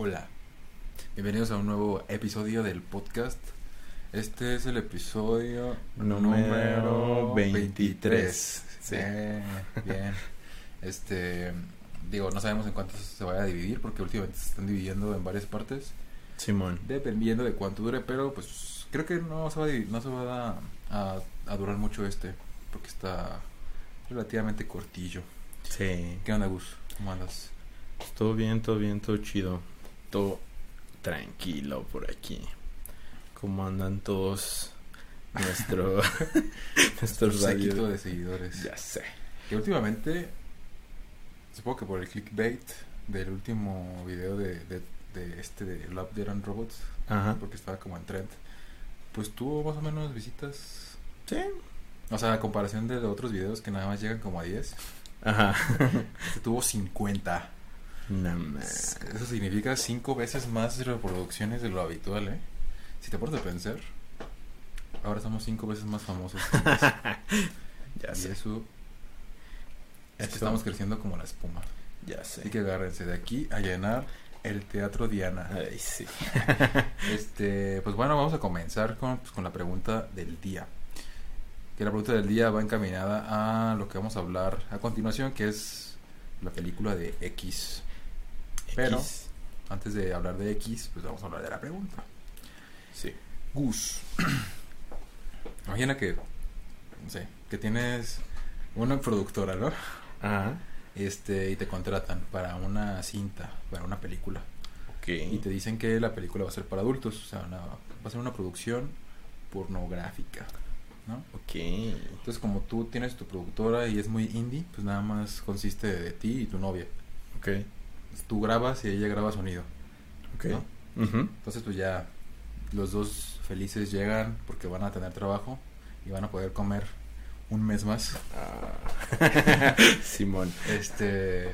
Hola, bienvenidos a un nuevo episodio del podcast. Este es el episodio Número 23. Sí, bien. Este, digo, no sabemos en cuántos se vaya a dividir porque últimamente se están dividiendo en varias partes, Simón. dependiendo de cuánto dure, pero pues creo que no se va a, no se va a, a- a durar mucho este porque está relativamente cortillo. Sí. ¿Qué onda, Gus? ¿Cómo andas? Todo bien, todo bien, todo chido. Todo tranquilo por aquí. ¿Cómo andan todos nuestro, nuestros radios? de seguidores. Ya sé. Que últimamente, supongo que por el clickbait del último video de, de, de este de Love, Dead and Robots, Ajá. porque estaba como en trend, pues tuvo más o menos visitas. Sí. O sea, a comparación de otros videos que nada más llegan como a 10, Ajá. este tuvo 50. No más. Eso significa 5 veces más reproducciones de lo habitual, ¿eh? Si te pones a pensar, ahora somos 5 veces más famosos. Ya y sé. eso es que Eso- estamos creciendo como la espuma. Ya Así sé. que agárrense de aquí a llenar el Teatro Diana. Ay, sí. Este, pues bueno, vamos a comenzar con, pues, con la pregunta del día. Que la pregunta del día va encaminada a lo que vamos a hablar a continuación, que es la película de X. Pero-. Antes de hablar de X, pues vamos a hablar de la pregunta. Sí. Gus. Imagina que, no sé, que tienes una productora, ¿no? Ajá. Este, y te contratan para una cinta, para una película. Ok. Y te dicen que la película va a ser para adultos, o sea, una- va a ser una producción pornográfica, ¿no? Ok. Entonces, como tú tienes tu productora y es muy indie, pues nada más consiste de ti y tu novia. Ok. Tú grabas y ella graba sonido. Ok. Entonces, pues ya los dos felices llegan porque van a tener trabajo y van a poder comer un mes más. Ah. Simón. Este.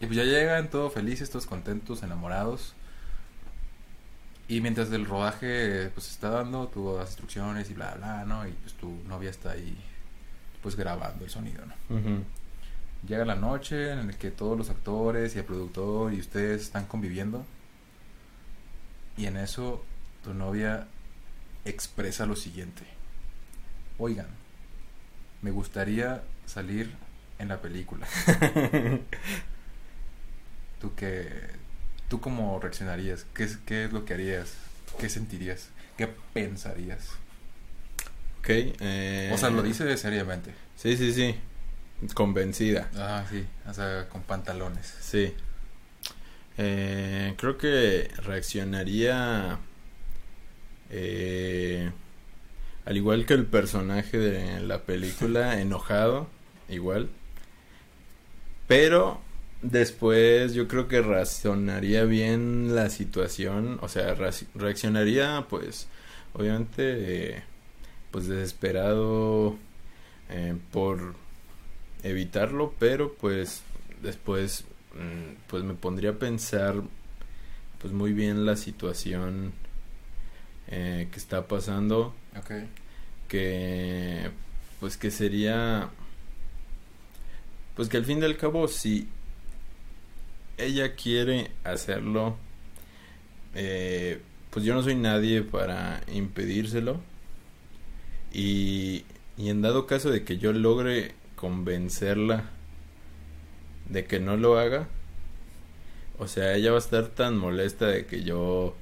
Y pues ya llegan todos felices, todos contentos, enamorados. Y mientras el rodaje pues está dando, tú das instrucciones y bla bla, ¿no? Y pues tu novia está ahí pues grabando el sonido, ¿no? Llega la noche en la que todos los actores y el productor y ustedes están conviviendo. Y en eso tu novia expresa lo siguiente. Oigan, me gustaría salir en la película. ¿Tú qué, tú cómo reaccionarías? ¿Qué es, ¿Qué es lo que harías? ¿Qué sentirías? ¿Qué pensarías? Ok. eh, O sea, lo dice seriamente. Sí, sí, sí. Convencida. Ah, sí, o sea, con pantalones. Sí. Eh, creo que reaccionaría eh, al igual que el personaje de la película, enojado, igual. Pero después yo creo que razonaría bien la situación, o sea, reaccionaría pues obviamente eh, pues desesperado por evitarlo, pero pues después mm, pues me pondría a pensar pues muy bien la situación eh, que está pasando Ok. que pues que sería pues que al fin y al cabo si ella quiere hacerlo eh, pues yo no soy nadie para impedírselo y, y en dado caso de que yo logre convencerla de que no lo haga o sea ella va a estar tan molesta de que yo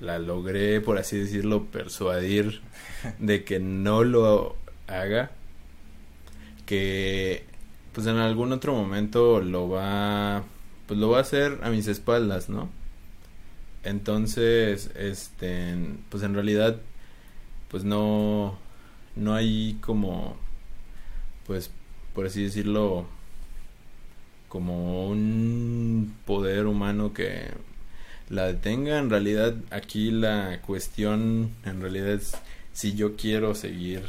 la logré por así decirlo persuadir de que no lo haga que pues en algún otro momento lo va pues lo va a hacer a mis espaldas no entonces este pues en realidad pues no no hay como pues por así decirlo como un poder humano que la detenga. En realidad aquí la cuestión en realidad es si yo quiero seguir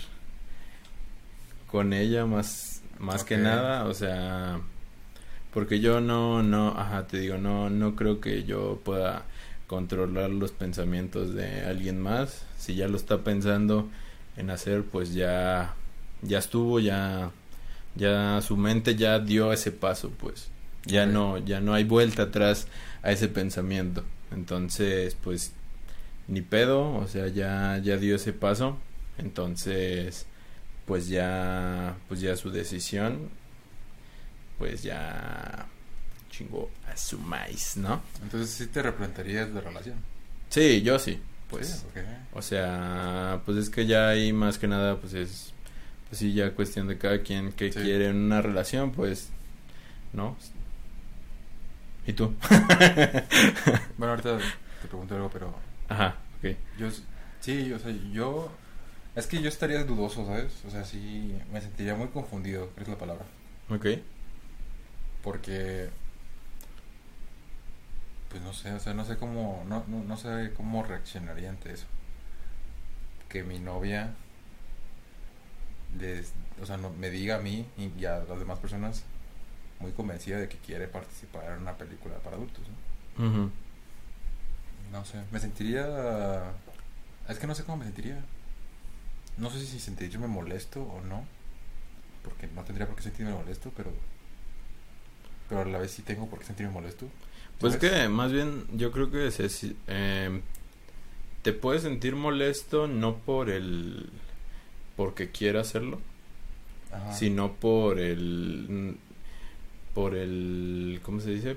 con ella más más que nada o sea porque yo no no ajá te digo no no creo que yo pueda controlar los pensamientos de alguien más. Si ya lo está pensando en hacer pues ya ya estuvo ya ya su mente ya dio ese paso pues Ya no, ya no hay vuelta atrás a ese pensamiento. Entonces, pues, ni pedo, o sea, ya, ya dio ese paso. Entonces, pues ya, pues ya su decisión, pues ya chingo a su maíz, ¿no? Entonces sí te replantearías la relación. Sí, yo sí, pues. Sí. O sea, pues es que ya ahí más que nada, pues es, pues sí, ya cuestión de cada quien que Sí. quiere en una relación, pues, ¿no? ¿Y tú? Bueno, ahorita te pregunto algo, pero Ajá, ok. yo sí, o sea, yo es que yo estaría dudoso, ¿sabes? O sea, sí me sentiría muy confundido, es la palabra, Ok. porque pues no sé, o sea, no sé cómo no, no, no sé cómo reaccionaría ante eso. Que mi novia les, o sea, no, me diga a mí y a las demás personas muy convencida de que quiere participar en una película para adultos, ¿no? Sé, me sentiría... Es que no sé cómo me sentiría. No sé si sentirme molesto o no. Porque no tendría por qué sentirme molesto, pero... Pero a la vez sí tengo por qué sentirme molesto. Pues ¿sabes? que más bien yo creo que se, si- eh, te puedes sentir molesto no por el porque quiera hacerlo, Ajá. sino por el por el ¿cómo se dice?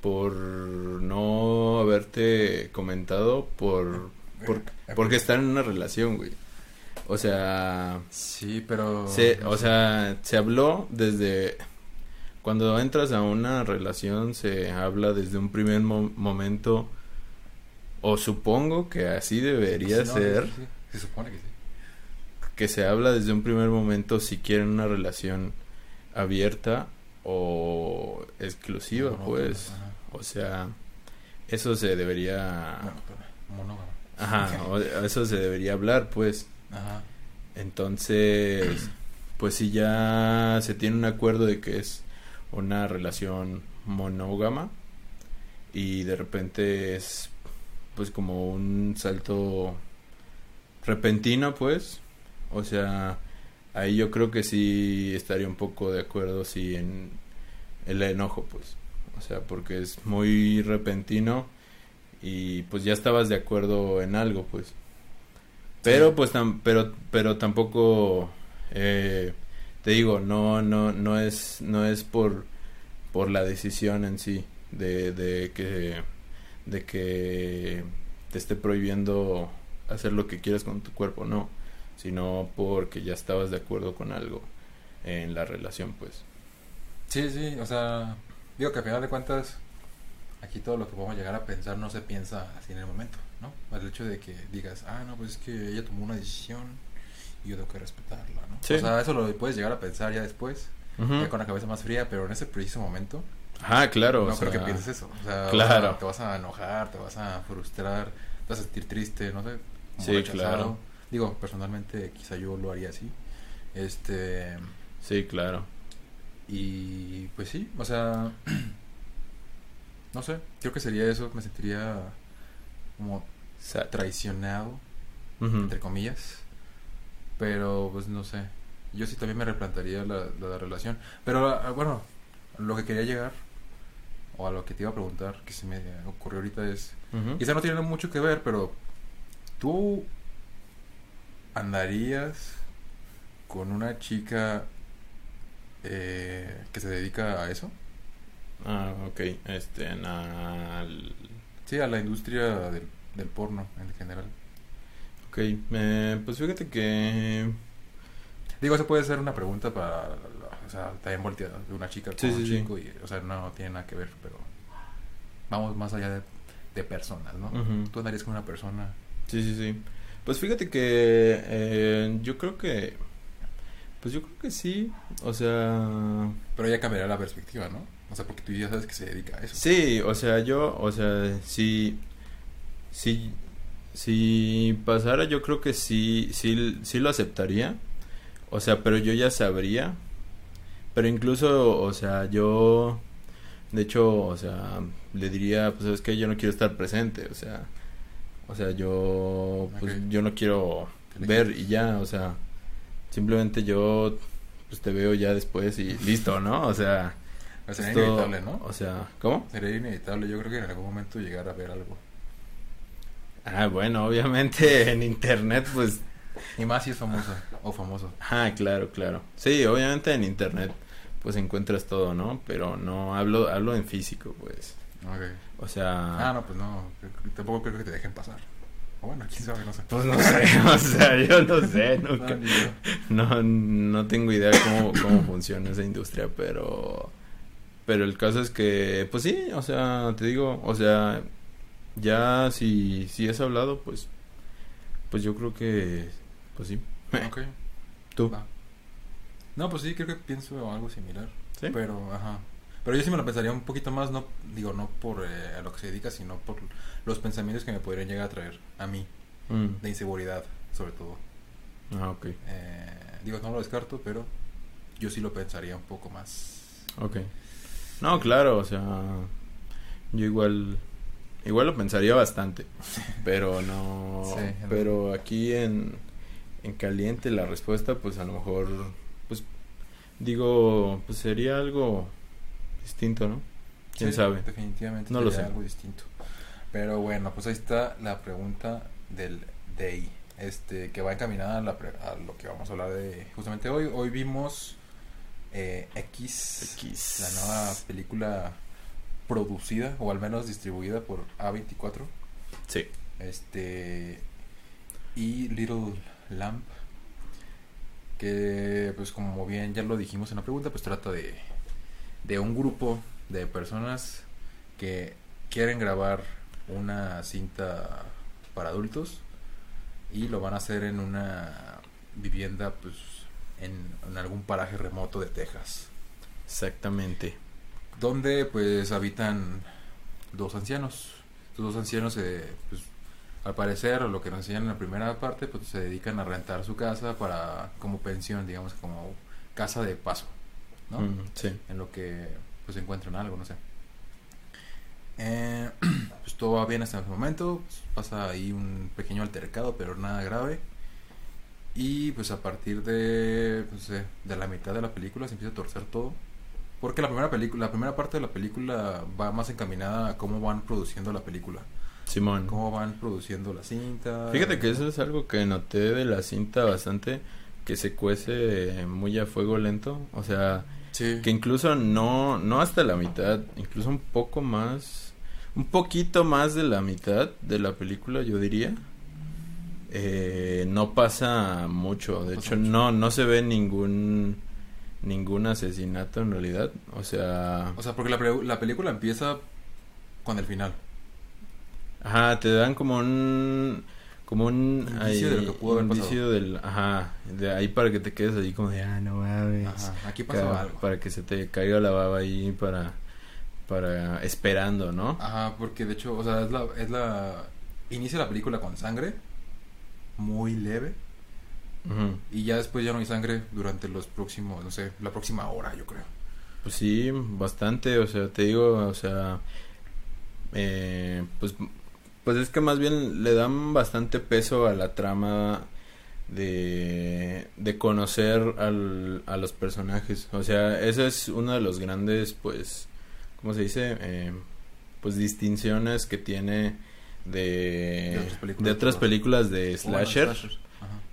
por no haberte comentado por por- Eh, porque estar en una relación, güey. O sea, Sí, pero... se, o sea, se habló desde cuando entras a una relación se habla desde un primer mo- momento o supongo que así debería Sí, no, ser sí, sí, Se supone que sí. Que se habla desde un primer momento si quieren una relación abierta o exclusiva, pues. ajá. O sea, eso se debería monógamo. ajá, o- eso se debería hablar, pues. Ajá. Entonces, pues si ya se tiene un acuerdo de que es una relación monógama y de repente es pues como un salto repentino, pues, o sea, ahí yo creo que sí estaría un poco de acuerdo sí en el enojo, pues. O sea, porque es muy repentino y pues ya estabas de acuerdo en algo, pues. Pero Sí. pues tam- pero pero tampoco eh, te digo, no no no es no es por por la decisión en sí de de que de que te esté prohibiendo hacer lo que quieras con tu cuerpo, no, sino porque ya estabas de acuerdo con algo en la relación, pues. Sí, sí, o sea, digo que al final de cuentas, aquí todo lo que podemos llegar a pensar no se piensa así en el momento, ¿no? El hecho de que digas, ah, no, pues es que ella tomó una decisión y yo tengo que respetarla, ¿no? Sí. O sea, eso lo puedes llegar a pensar ya después, ya con la cabeza más fría, pero en ese preciso momento, Ajá, claro. no creo que pienses eso. O sea, claro. a- te vas a enojar, te vas a frustrar, te vas a sentir triste, no sé. como Sí, rechazado. claro. Digo, personalmente quizá yo lo haría así. Este... Sí, claro. Y pues sí, o sea, no sé, creo que sería eso, me sentiría como traicionado, entre comillas, pero pues no sé, yo sí también me replantaría la, la, la relación, pero ah, bueno, lo que quería llegar, o a lo que te iba a preguntar, que se me ocurrió ahorita es, quizá no tiene mucho que ver, pero tú andarías con una chica eh, que se dedica a eso. Ah, ok. Este, al... Sí, a la industria del, del porno en general. Ok, eh, pues fíjate que... Digo, eso puede ser una pregunta para, o sea, también volteada de una chica con Sí, un sí, sí. chico y, o sea, no tiene nada que ver, pero vamos más allá de, de personas, ¿no? Ujú. Tú andarías con una persona, Sí, sí, sí. Pues fíjate que eh, yo creo que... Pues yo creo que sí. O sea... pero ya cambiaría la perspectiva, ¿no? O sea, porque tú ya sabes que se dedica a eso. Sí, o sea, yo, o sea, si, si, si pasara, yo creo que sí, sí, sí lo aceptaría. O sea, pero yo ya sabría. Pero incluso, o sea, yo, de hecho, o sea, le diría, pues es que yo no quiero estar presente, o sea, o sea, yo, pues yo no quiero ver y ya, o sea, simplemente yo, pues te veo ya después y listo, ¿no? O sea, Sería Esto- inevitable, ¿no? O sea, ¿cómo? Sería inevitable, yo creo que en algún momento llegar a ver algo. Ah, bueno, obviamente en internet, pues. Y más si es famoso o famoso. Ah, claro, claro. Sí, obviamente en internet, pues encuentras todo, ¿no? Pero no hablo, hablo en físico, pues. Ok. O sea. Ah, no, pues no. Tampoco creo que te dejen pasar. O bueno, quién sabe, no sé. Pues no sé, o sea, yo no sé, nunca. No, yo. No, no tengo idea cómo, cómo funciona esa industria, pero... Pero el caso es que, pues sí, o sea, te digo, o sea, ya si, si has hablado, pues, pues yo creo que, pues sí. Ok. ¿Tú? Va. No, pues sí, creo que pienso algo similar. ¿Sí? Pero, ajá. Pero yo sí me lo pensaría un poquito más, no digo, no por eh, a lo que se dedica, sino por los pensamientos que me podrían llegar a traer a mí, Mm, de inseguridad, sobre todo. Ah, ok, Eh, digo, no lo descarto, pero yo sí lo pensaría un poco más. ok. No, claro, o sea, yo igual, igual lo pensaría bastante, pero no, Sí, pero aquí en, en caliente la respuesta, pues a lo mejor, pues, digo, pues sería algo distinto, ¿no? ¿Quién Sí, sabe? Definitivamente No lo sé. algo distinto. Pero bueno, pues ahí está la pregunta del day. Este, que va encaminada a, la pre- a lo que vamos a hablar de justamente hoy. Hoy vimos eh, X, X. la nueva película producida o al menos distribuida por A24. Sí. Este y Little Lamp que pues como bien ya lo dijimos en la pregunta, pues trata de de un grupo de personas que quieren grabar una cinta para adultos y lo van a hacer en una vivienda pues en, en algún paraje remoto de Texas Exactamente. donde pues habitan dos ancianos. Estos dos ancianos, eh, pues, al parecer, o lo que nos enseñan en la primera parte, pues se dedican a rentar su casa para como pensión, digamos, como casa de paso, ¿no? Mm, sí. En lo que pues encuentran algo, no sé. Eh, pues todo va bien hasta ese momento, pues, pasa ahí un pequeño altercado, pero nada grave. Y pues a partir de, pues, de la mitad de la película se empieza a torcer todo. Porque la primera película, la primera parte de la película va más encaminada a cómo van produciendo la película, Simón. cómo van produciendo la cinta. Fíjate que eso es algo que noté de la cinta bastante, que se cuece muy a fuego lento, o sea, Sí. que incluso no, no hasta la mitad, incluso un poco más, un poquito más de la mitad de la película, yo diría, eh, no pasa mucho, de No hecho mucho. no, no se ve ningún, ningún asesinato en realidad, o sea, O sea, porque la, la película empieza con el final. Ajá, te dan como un como un Indicio de lo que pudo haber indicio del ajá, de ahí para que te quedes ahí como de ah, no mames. Ajá, aquí pasó Ca- algo. Para que se te caiga la baba ahí para para esperando, ¿no? Ajá, porque de hecho, o sea, es la, es la... Inicia la película con sangre, muy leve, Ujú. y ya después ya no hay sangre durante los próximos, no sé, la próxima hora, yo creo. Pues sí, bastante, o sea, te digo, o sea, eh, pues, pues es que más bien le dan bastante peso a la trama de, de conocer al, a los personajes, o sea, ese es uno de los grandes, pues, ¿cómo se dice? Eh, pues distinciones que tiene de, De otras películas de otras de películas de Bueno, slasher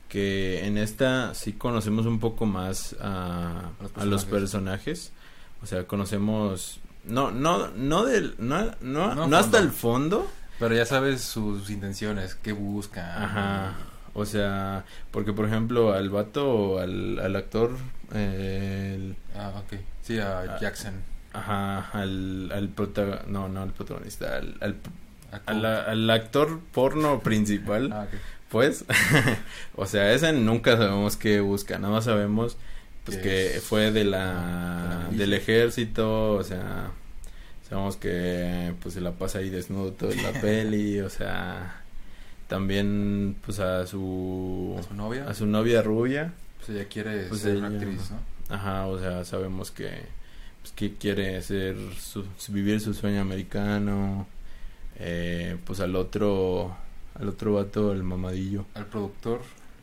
que en esta sí conocemos un poco más a, A los a los personajes. O sea, conocemos no no no del no no, No no hasta el fondo. Pero ya sabes sus intenciones, qué buscan. Ajá. O sea, porque por ejemplo al vato al, al actor eh, el- Ah, ok. Sí, a Ah. Jackson. ajá, al al prota- no, no al protagonista, al al, al, actor porno principal. Ah. Pues, o sea, ese nunca sabemos qué busca, nada más sabemos pues Que fue de de la del ejército, o sea, sabemos que pues se la pasa ahí desnudo toda la peli, o sea, también pues a su A su novia. a su novia rubia, Pues ella quiere Pues ser ella- actriz, ¿no? ajá, o sea, sabemos que pues que quiere ser su, vivir su sueño americano, eh, pues al otro al otro vato, el mamadillo. Al productor.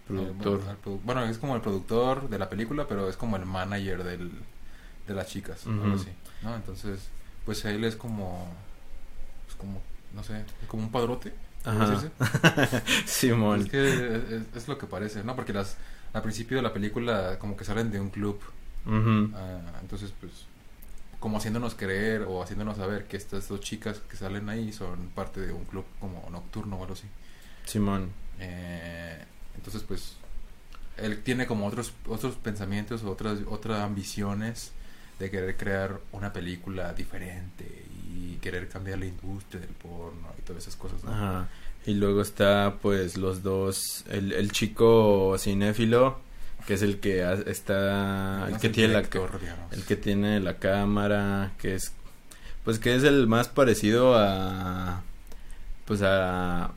Productor. al produ- bueno, es como el productor de la película, pero es como el manager del, de las chicas. Algo así. ¿no? Entonces, pues él es como, pues como, no sé, como un padrote, Ajá. Simón. Es que es, lo que parece, ¿no? Porque las al principio de la película como que salen de un club, ah, entonces pues como haciéndonos creer o haciéndonos saber que estas dos chicas que salen ahí son parte de un club como nocturno o algo así. Simón. Eh, entonces pues él tiene como otros otros pensamientos, otras otras ambiciones de querer crear una película diferente y querer cambiar la industria del porno y todas esas cosas, ¿no? Ajá. Y luego está pues los dos, el, el chico cinéfilo, que es el que está, el que tiene la, digamos. el que tiene la cámara, que es, pues que es el más parecido a, pues a,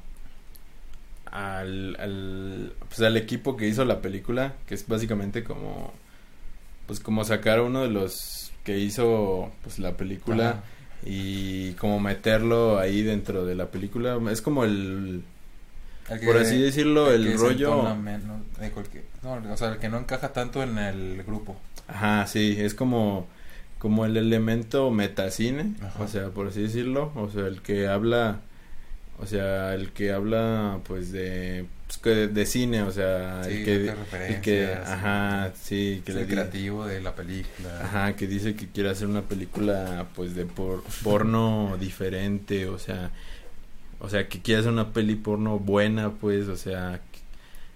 al, al, pues al equipo que hizo la película, que es básicamente como, pues como sacar a uno de los que hizo pues la película Ajá. y como meterlo ahí dentro de la película es como el que- por así decirlo el, rollo menos de cualquier- no, o sea, el que no encaja tanto en el grupo. ajá sí es como como el elemento metacine Ajá. o sea por así decirlo o sea el que habla o sea el que habla pues de pues, de, cine o sea Sí, el que el que ajá sí que es le el creativo de la película. Ajá, que dice que quiere hacer una película pues de por, porno diferente, o sea, o sea, que quiere hacer una peli porno buena, pues, o sea, que-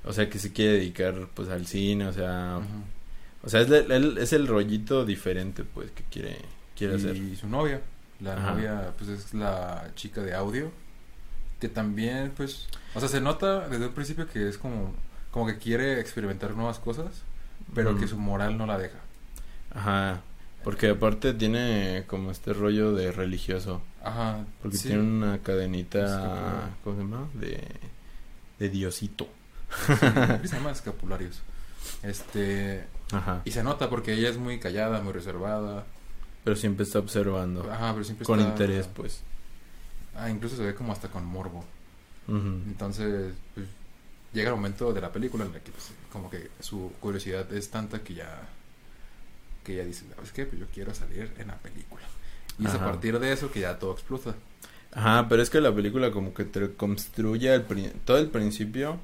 o sea, que se quiere dedicar pues al cine, o sea, o sea, es, el- el- es el rollito diferente pues que quiere quiere hacer. y su novia, la Ajá. novia pues es la chica de audio que también pues, o sea, se nota desde un principio que es como como que quiere experimentar nuevas cosas, pero que Ujú. su moral no la deja. Ajá, porque aparte tiene como este rollo de religioso, Ajá, porque sí. tiene una cadenita. ¿cómo se llama? De de Diosito. Sí, se llama escapularios. Este, Ajá. y se nota porque ella es muy callada, muy reservada. Pero siempre está observando. Ajá, pero siempre con está- interés, pues. Ah, incluso se ve como hasta con morbo. Entonces, pues, llega el momento de la película en la que pues, como que su curiosidad es tanta que ya que ella dice, ¿sabes qué? Pues yo quiero salir en la película. Y es a partir de eso que ya todo explota. Ajá, pero es que la película como que te construye pri- todo el principio,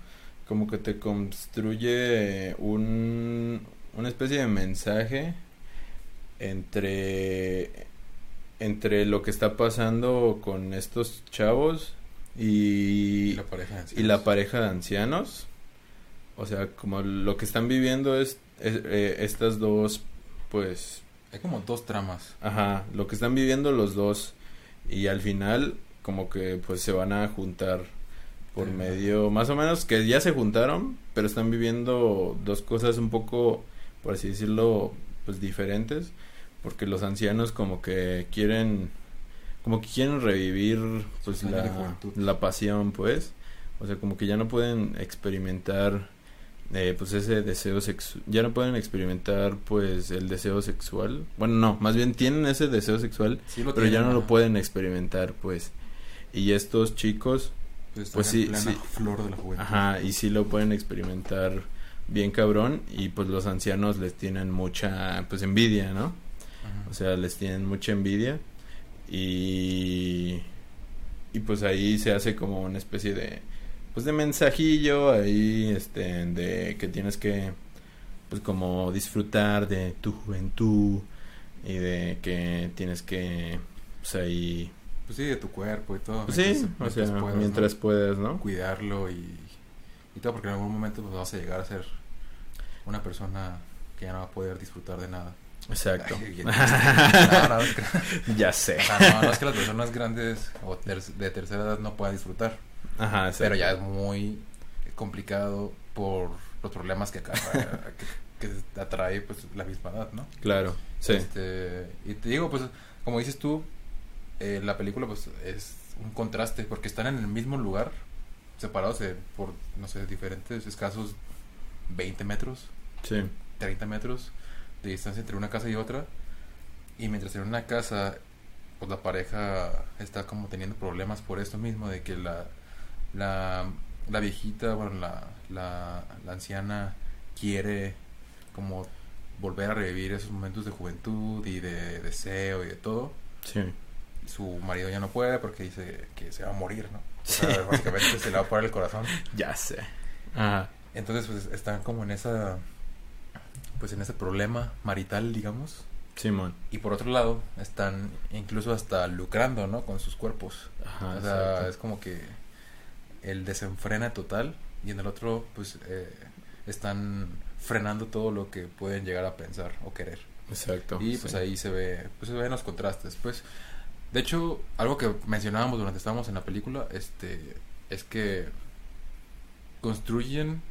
como que te construye un, una especie de mensaje entre, entre lo que está pasando con estos chavos y, Y la pareja de y ancianos. la pareja de ancianos. O sea, como lo que están viviendo es, es, eh, estas dos, pues, Hay como dos tramas. Ajá, lo que están viviendo los dos y al final como que pues se van a juntar por medio, más o menos que ya se juntaron, pero están viviendo dos cosas un poco, por así decirlo, pues diferentes, porque los ancianos como que quieren, como que quieren revivir pues la, la pasión pues, o sea como que ya no pueden experimentar eh, pues ese deseo sexual, ya no pueden experimentar pues el deseo sexual, bueno no, más bien tienen ese deseo sexual, Sí pero ya no lo pueden experimentar pues, y estos chicos, Pues, pues sí, sí. flor de la juventud. ajá, y sí lo pueden experimentar bien cabrón, y pues los ancianos les tienen mucha pues envidia, ¿no? Ajá. O sea, les tienen mucha envidia y y pues ahí se hace como una especie de pues de mensajillo ahí este de que tienes que pues como disfrutar de tu juventud y de que tienes que pues ahí Pues sí, de tu cuerpo y todo. pues sí, mientras- o mientras sea, puedas, ¿no? mientras puedas, ¿no? Cuidarlo y, y todo, porque en algún momento pues, vas a llegar a ser una persona que ya no va a poder disfrutar de nada. Exacto. Ay, qué triste. No, no, es que, ya sé. o sea, no, no es que las personas grandes o ter- de tercera edad no puedan disfrutar, Ajá, exacto. pero ya es muy complicado por los problemas que, acarrea- que, que atrae pues la misma edad, ¿no? Claro. Sí. Este, y te digo, pues, como dices tú, eh, la película pues es un contraste porque están en el mismo lugar, separados de- por, no sé, diferentes escasos 20 metros, Sí. 30 metros de distancia entre una casa y otra. Y mientras en una casa, pues la pareja está como teniendo problemas por esto mismo, de que la, la, la viejita, bueno, la, la, la anciana quiere como volver a revivir esos momentos de juventud y de deseo y de todo. Sí. Su marido ya no puede porque dice que se va a morir, ¿no? O sea, básicamente se le va a parar el corazón. Ya sé. Ajá. Entonces, pues están como en esa. Pues en ese problema marital, digamos. Simón. Y por otro lado, están incluso hasta lucrando, ¿no? Con sus cuerpos. Ajá. o sea, exacto. es como que el desenfrena total. Y en el otro, pues eh, están frenando todo lo que pueden llegar a pensar o querer. Exacto. Y pues sí. ahí se ve, pues se ven los contrastes. Pues, de hecho, algo que mencionábamos durante estábamos en la película, este, es que construyen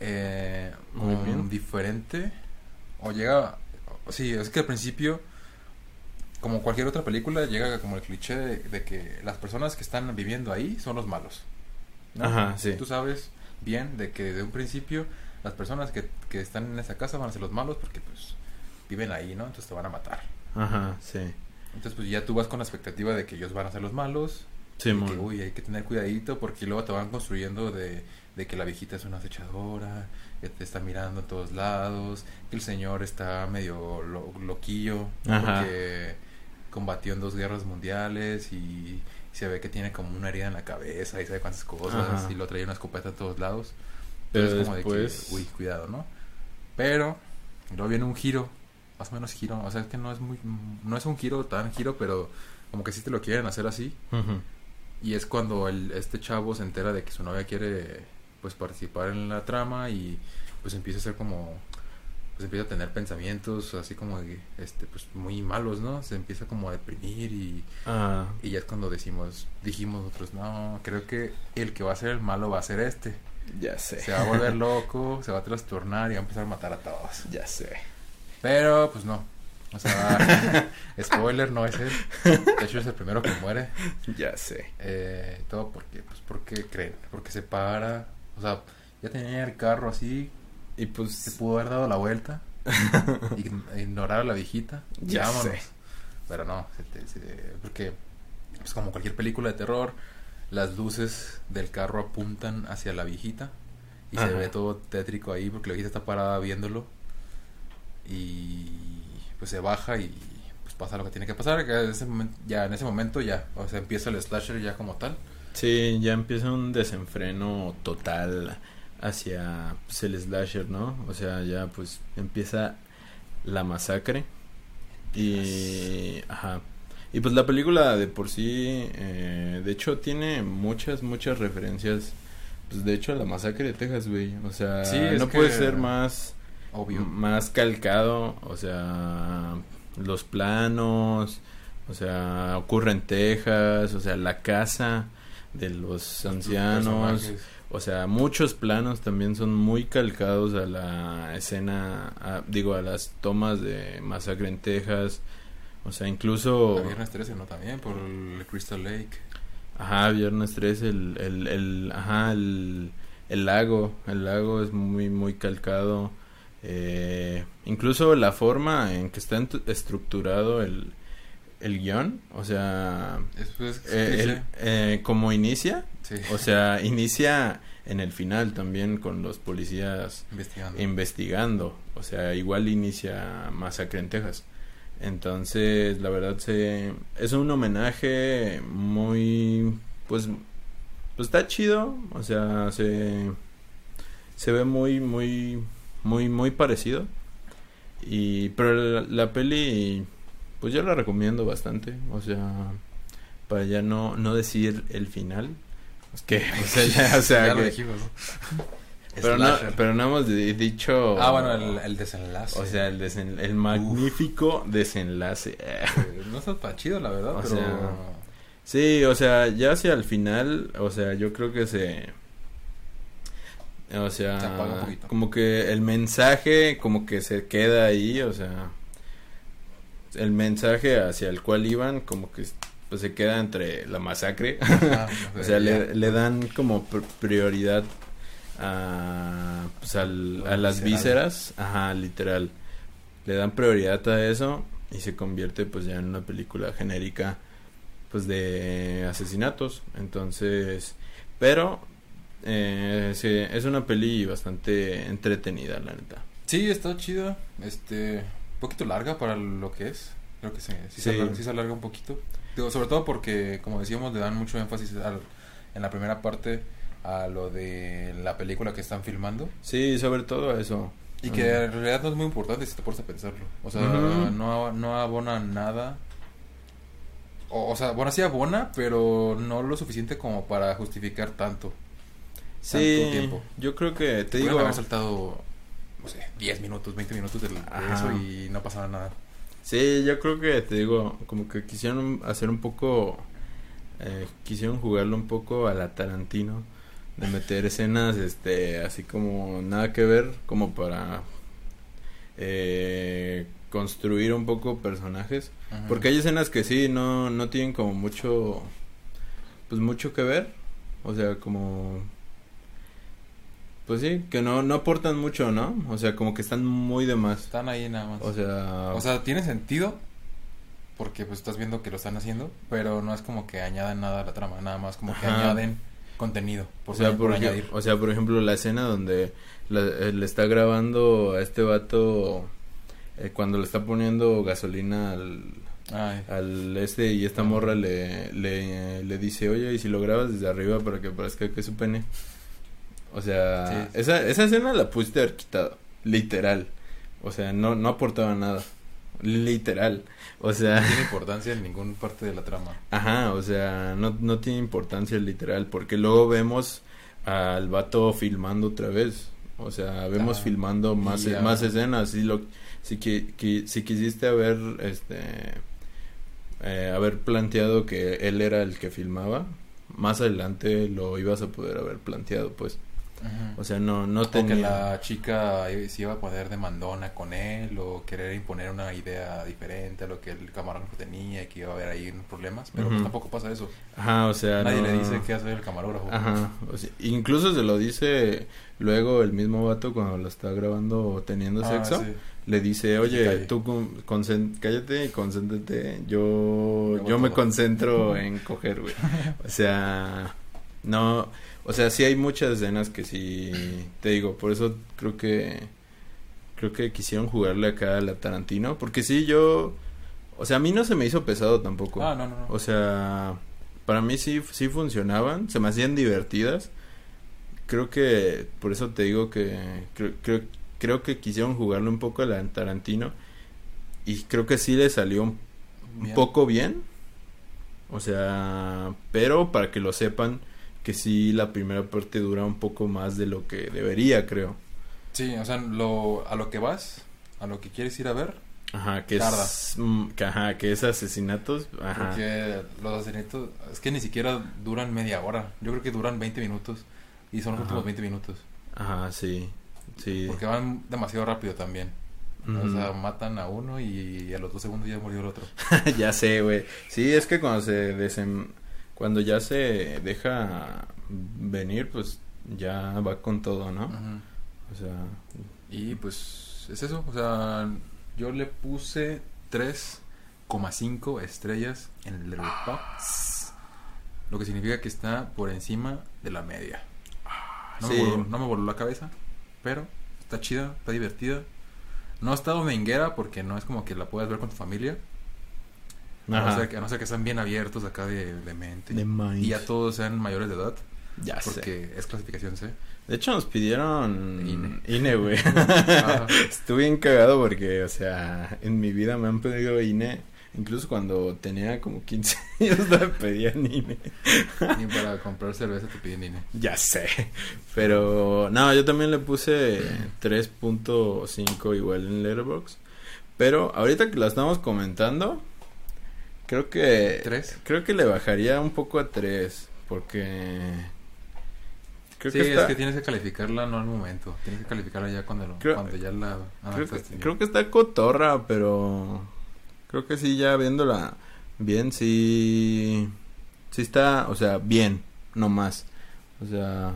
eh, Muy bien. diferente o llega, sí, es que al principio, como cualquier otra película, llega como el cliché de, de que las personas que están viviendo ahí son los malos. ¿no? Ajá, sí. Tú sabes bien de que desde un principio las personas que, que están en esa casa van a ser los malos porque pues viven ahí, ¿no? Entonces te van a matar. Ajá, sí. Entonces pues ya tú vas con la expectativa de que ellos van a ser los malos. y Simón. que, uy, hay que tener cuidadito porque luego te van construyendo de, de que la viejita es una acechadora, que te está mirando en todos lados, que el señor está medio lo- loquillo Ajá. porque combatió en dos guerras mundiales y se ve que tiene como una herida en la cabeza y sabe cuántas cosas Ajá. y lo trae una escopeta a todos lados. Pero Entonces, como de que, uy, cuidado, ¿no? Pero luego viene un giro, más o menos giro, o sea, es que no es muy no es un giro tan giro, pero como que sí te lo quieren hacer así y es cuando el, este chavo se entera de que su novia quiere pues participar en la trama y pues empieza a ser como pues empieza a tener pensamientos así como de, este pues muy malos, ¿no? Se empieza como a deprimir y, Ah, y ya es cuando decimos dijimos nosotros, no, creo que el que va a ser el malo va a ser este. ya sé. Se va a volver loco, se va a trastornar y va a empezar a matar a todos. Ya sé. Pero pues no. O sea, spoiler, no es él. De hecho es el primero que muere. Ya sé. Eh, todo porque, pues, porque creen, porque se para, o sea, ya tenía el carro así, Y se pues... pudo haber dado la vuelta, ign- ignorar a la viejita, Ya vámonos. sé. Pero no, se te- se- porque, pues como cualquier película de terror, las luces del carro apuntan hacia la viejita y se ve todo tétrico ahí porque la viejita está parada viéndolo y pues se baja y pues pasa lo que tiene que pasar, que en ese momento, ya en ese momento ya, o sea, empieza el slasher ya como tal. Sí, ya empieza un desenfreno total hacia pues, el slasher, ¿no? O sea, ya pues empieza la masacre. Y... Ajá. Y pues la película de por sí, eh, de hecho, tiene muchas, muchas referencias. Pues de hecho, a la masacre de Texas, güey. O sea, Sí, no puede ser más... Obvio. más calcado, o sea, los planos, o sea, ocurre en Texas, o sea, la casa de los ancianos, o sea, muchos planos también son muy calcados a la escena, a- digo, a las tomas de Masacre en Texas, o sea, incluso, La Viernes 13, ¿no? También por el Crystal Lake. ajá, Viernes 3, el, el, el, ajá, el, el lago, el lago es muy, muy calcado, eh, incluso la forma en que está estructurado el, el guion, o sea, Eso es eh, el- eh, como inicia, Sí, o sea, inicia en el final también con los policías investigando. investigando, o sea, igual inicia Masacre en Texas. Entonces, la verdad se es un homenaje muy pues pues está chido, o sea, se se ve muy muy muy muy parecido. Y pero la, la peli pues yo la recomiendo bastante, o sea, para ya no no decir el final, es que o sea, ya, o sea, ya lo dijimos. pero no, pero no hemos di- dicho. Ah, bueno, el, el desenlace. O sea, el, desen- el magnífico desenlace. Eh, No está tan chido, la verdad, O pero... sea, Sí, o sea, ya hacia el final, o sea, yo creo que se. O sea, Se apaga un poquito. como que el mensaje, como que se queda ahí, o sea. El mensaje hacia el cual iban, como que pues se queda entre la masacre. O sea, le, le dan como pr- prioridad a, pues al- a las vísceras, ajá, literal. Le dan prioridad a eso y se convierte pues ya en una película genérica pues de asesinatos. Entonces, pero eh, sí, es una peli bastante entretenida, la neta. Sí, está chido. Este, poquito larga para lo que es. Creo que sí, sí, Se, alarga, sí se alarga un poquito. Digo, sobre todo porque, como decíamos, le dan mucho énfasis al- en la primera parte a lo de la película que están filmando. Sí, sobre todo eso. Y que Ujú. en realidad no es muy importante si te pones a pensarlo. O sea, Ujú. no, no abona nada. O, o sea, bueno, sí abona, pero no lo suficiente como para justificar tanto. Sí, tanto tiempo. yo creo que te digo, haber saltado, no sé, 10 minutos, 20 minutos de, Ajá. eso y no pasaba nada. sí, yo creo que te digo, como que quisieron hacer un poco, eh, quisieron jugarlo un poco a la Tarantino, de meter escenas, este, así como nada que ver, como para eh, construir un poco personajes. Porque hay escenas que sí, no, no tienen como mucho, pues mucho que ver. O sea, como, pues sí, que no, no aportan mucho, ¿no? O sea, como que están muy de más. Están ahí nada más. O sea, O sea, tiene sentido porque pues estás viendo que lo están haciendo, pero no es como que añadan nada a la trama, nada más como que Ajá. añaden contenido. o sea, por, añadir. o sea, por ejemplo, la escena donde la- eh, le está grabando a este vato eh, cuando le está poniendo gasolina al, Ay, al este y esta morra le, le, le dice, oye, ¿y si lo grabas desde arriba para que parezca que es su pene? O sea, Sí. esa, esa escena la pudiste haber quitado, literal. O sea, no, no aportaba nada. Literal. O sea, no tiene importancia en ninguna parte de la trama. ajá, o sea, no, no tiene importancia literal, porque luego vemos al vato filmando otra vez. O sea, vemos Ah, filmando más, más escenas. Si, lo, si, qui- si quisiste haber, este, eh, haber planteado que él era el que filmaba, más adelante lo ibas a poder haber planteado, pues. O sea, no, no O que tenía... la chica eh, se iba a poner de mandona con él o querer imponer una idea diferente a lo que el camarógrafo tenía y que iba a haber ahí problemas, pero pues tampoco pasa eso. Ajá, o sea, Nadie no- le dice qué hacer el camarógrafo. Ajá, o sea, incluso se lo dice luego el mismo vato cuando lo está grabando o teniendo Ah, sexo. sí. Le dice, oye, tú cállate y concéntrate. Yo, yo me todo". concentro en coger, güey. O sea, no, o sea, sí hay muchas escenas que sí, te digo, por eso creo que, creo que quisieron jugarle acá a la Tarantino, porque sí, yo, o sea, a mí no se me hizo pesado tampoco. Ah, no, no, no. O sea, para mí sí, sí funcionaban, se me hacían divertidas. Creo que, por eso te digo que creo, creo, creo que quisieron jugarle un poco a la Tarantino y creo que sí le salió un, poco bien. O sea, pero para que lo sepan que sí la primera parte dura un poco más de lo que debería, creo. Sí, o sea, lo, a lo que vas, a lo que quieres ir a ver, Ajá, que Tarda. es que, ajá, que es asesinatos, ajá. porque los asesinatos es que ni siquiera duran media hora. Yo creo que duran 20 minutos y son los Ajá. últimos 20 minutos. Ajá, sí. Sí. Porque van demasiado rápido también. O sea, matan a uno y a los dos segundos ya murió el otro. ya sé, güey. Sí, es que cuando se desem... cuando ya se deja venir, pues ya va con todo, ¿no? O sea, Y pues es eso. O sea, yo le puse 3,5 estrellas en el Letterboxd. Lo que significa que está por encima de la media. No, sí. me, voló, no me voló la cabeza, pero está chida, está divertida. No está dominguera porque no es como que la puedas ver con tu familia. A no, ser que, a no ser que están bien abiertos acá de, de mente. De mind. y ya todos sean mayores de edad. Ya sé. Porque es clasificación C. De hecho, nos pidieron INE. INE, güey. Estuve bien cagado porque, o sea, en mi vida me han pedido INE. Incluso cuando tenía como 15 años me pedían INE. Y para comprar cerveza te piden INE. Ya sé. Pero, no, yo también le puse 3.5 igual en Letterboxd. Pero ahorita que la estamos comentando, creo que... ¿Tres? Creo que le bajaría un poco a 3. Porque... Creo sí, que está... es que tienes que calificarla no al momento. Tienes que calificarla ya cuando, Creo- cuando ya la Creo que, creo que está cotorra, pero creo que sí, ya viéndola bien, sí, sí está, o sea, bien, no más. O sea,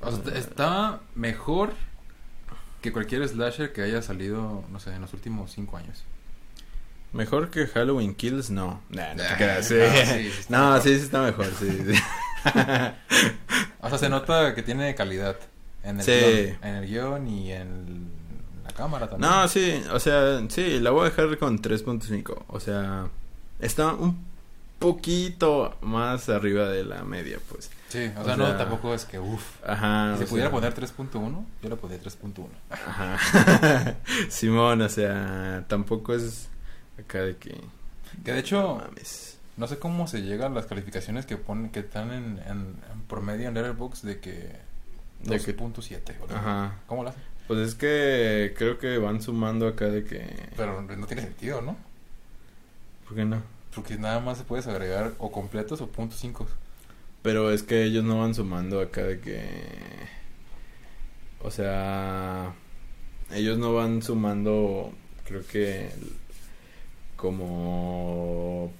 O sea, está mejor que cualquier slasher que haya salido, no sé, en los últimos cinco años. Mejor que Halloween Kills, no. Nah, no te creas, sí. no, sí, sí está No, mejor. sí, sí está mejor, sí. sí. O sea, se nota que tiene calidad. En el, guion, en el guion y en la cámara también. No, sí, o sea, sí, la voy a dejar con 3.5. O sea, está un poquito más arriba de la media, pues. Sí, o o sea, no, tampoco es que, uff. Ajá. Si o pudiera sea, poner 3.1, yo le pondría 3.1. Ajá. Simón, o sea, tampoco es acá de que... Que de No hecho, mames. no sé cómo se llegan las calificaciones que ponen, que están en, en, en promedio en Letterboxd de que De que- 2.7. o algo así. Ajá. ¿Cómo lo hacen? Pues es que creo que van sumando acá de que... Pero no tiene sentido, ¿no? ¿Por qué no? Porque nada más se puedes agregar o completos o puntos 5. Pero es que ellos no van sumando acá de que... O sea... Ellos no van sumando, creo que... Como...